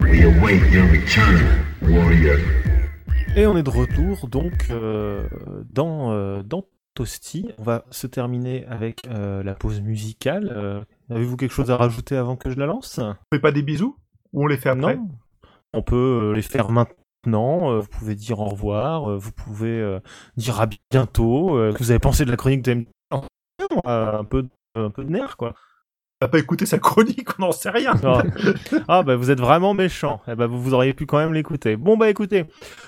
We await your return, warrior. Et on est de retour donc euh, dans, euh, dans Toasty. On va se terminer avec euh, la pause musicale. Euh, Avez-vous quelque chose à rajouter avant que je la lance? On fait pas des bisous? Ou on les fait après? Non. On peut les faire maintenant. Euh, vous pouvez dire au revoir. euh, vous pouvez euh, dire à bientôt. que vous avez pensé de la chronique de un peu, un peu de nerf, quoi. N'a pas écouté sa chronique, on n'en sait rien. Ah, Ah, bah vous êtes vraiment méchant. Eh bah vous, vous auriez pu quand même l'écouter. Bon bah écoutez,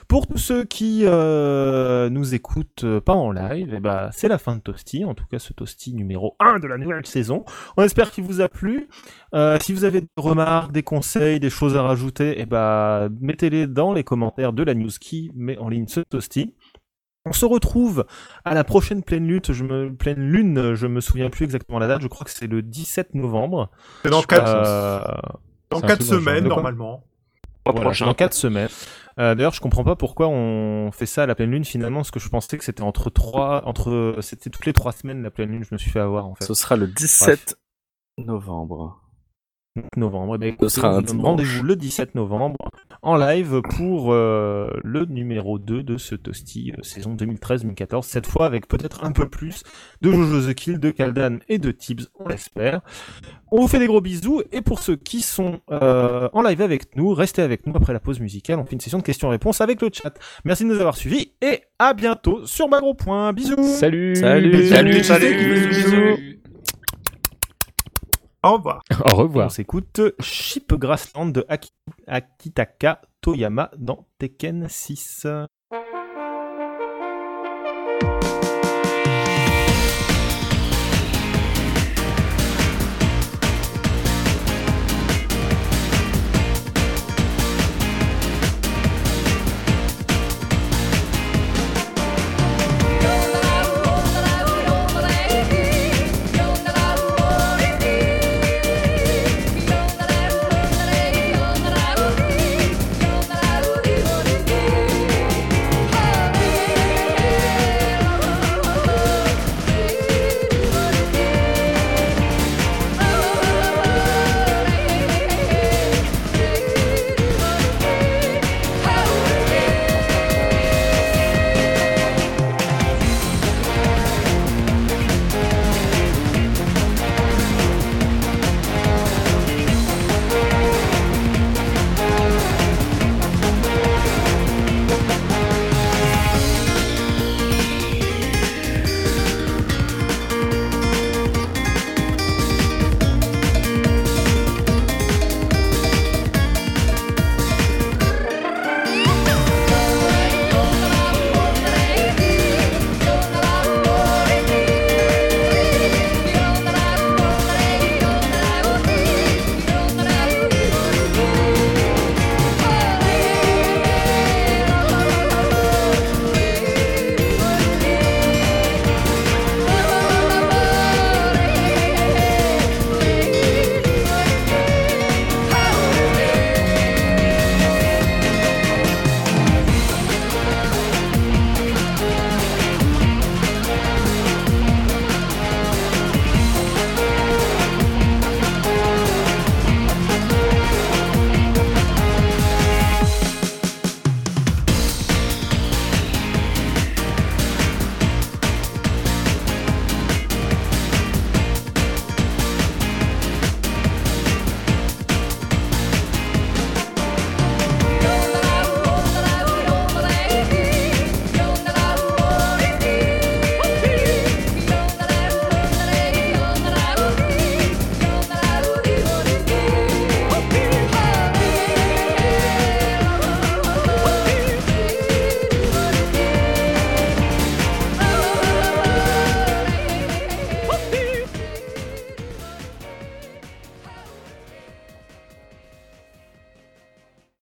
pour tous ceux qui euh, nous écoutent euh, pas en live, eh bah c'est la fin de Toasty, en tout cas ce Toasty numéro 1 de la nouvelle saison. On espère qu'il vous a plu. Euh, si vous avez des remarques, des conseils, des choses à rajouter, eh bah mettez-les dans les commentaires de la news qui met en ligne ce Toasty. On se retrouve à la prochaine pleine lune, je me, pleine lune, je me souviens plus exactement la date, je crois que c'est le 17 novembre. C'est dans 4 Euh, dans c'est un quatre truc dans semaines, normalement. Voilà, dans 4 semaines. Euh, D'ailleurs, je comprends pas pourquoi on fait ça à la pleine lune finalement, parce que je pensais que c'était entre trois, entre, c'était toutes les trois semaines la pleine lune. Je me suis fait avoir en fait. Ce sera le 17 novembre. Novembre. Eh ben, écoutez, sera on vous rendez-vous le 17 novembre en live pour euh, le numéro 2 de ce Toasty euh, saison 2013-2014. Cette fois avec peut-être un peu plus de Jojo the Kill, de Kaldan et de Tibbs, on l'espère. On vous fait des gros bisous et pour ceux qui sont euh, en live avec nous, restez avec nous après la pause musicale. On fait une session de questions-réponses avec le chat. Merci de nous avoir suivis et à bientôt sur Bagro Point. Bisous. Salut Salut. Salut, Salut. bisous. Au revoir. Au On revoir. s'écoute Ship Grassland de Aki- Akitaka Toyama dans Tekken 6.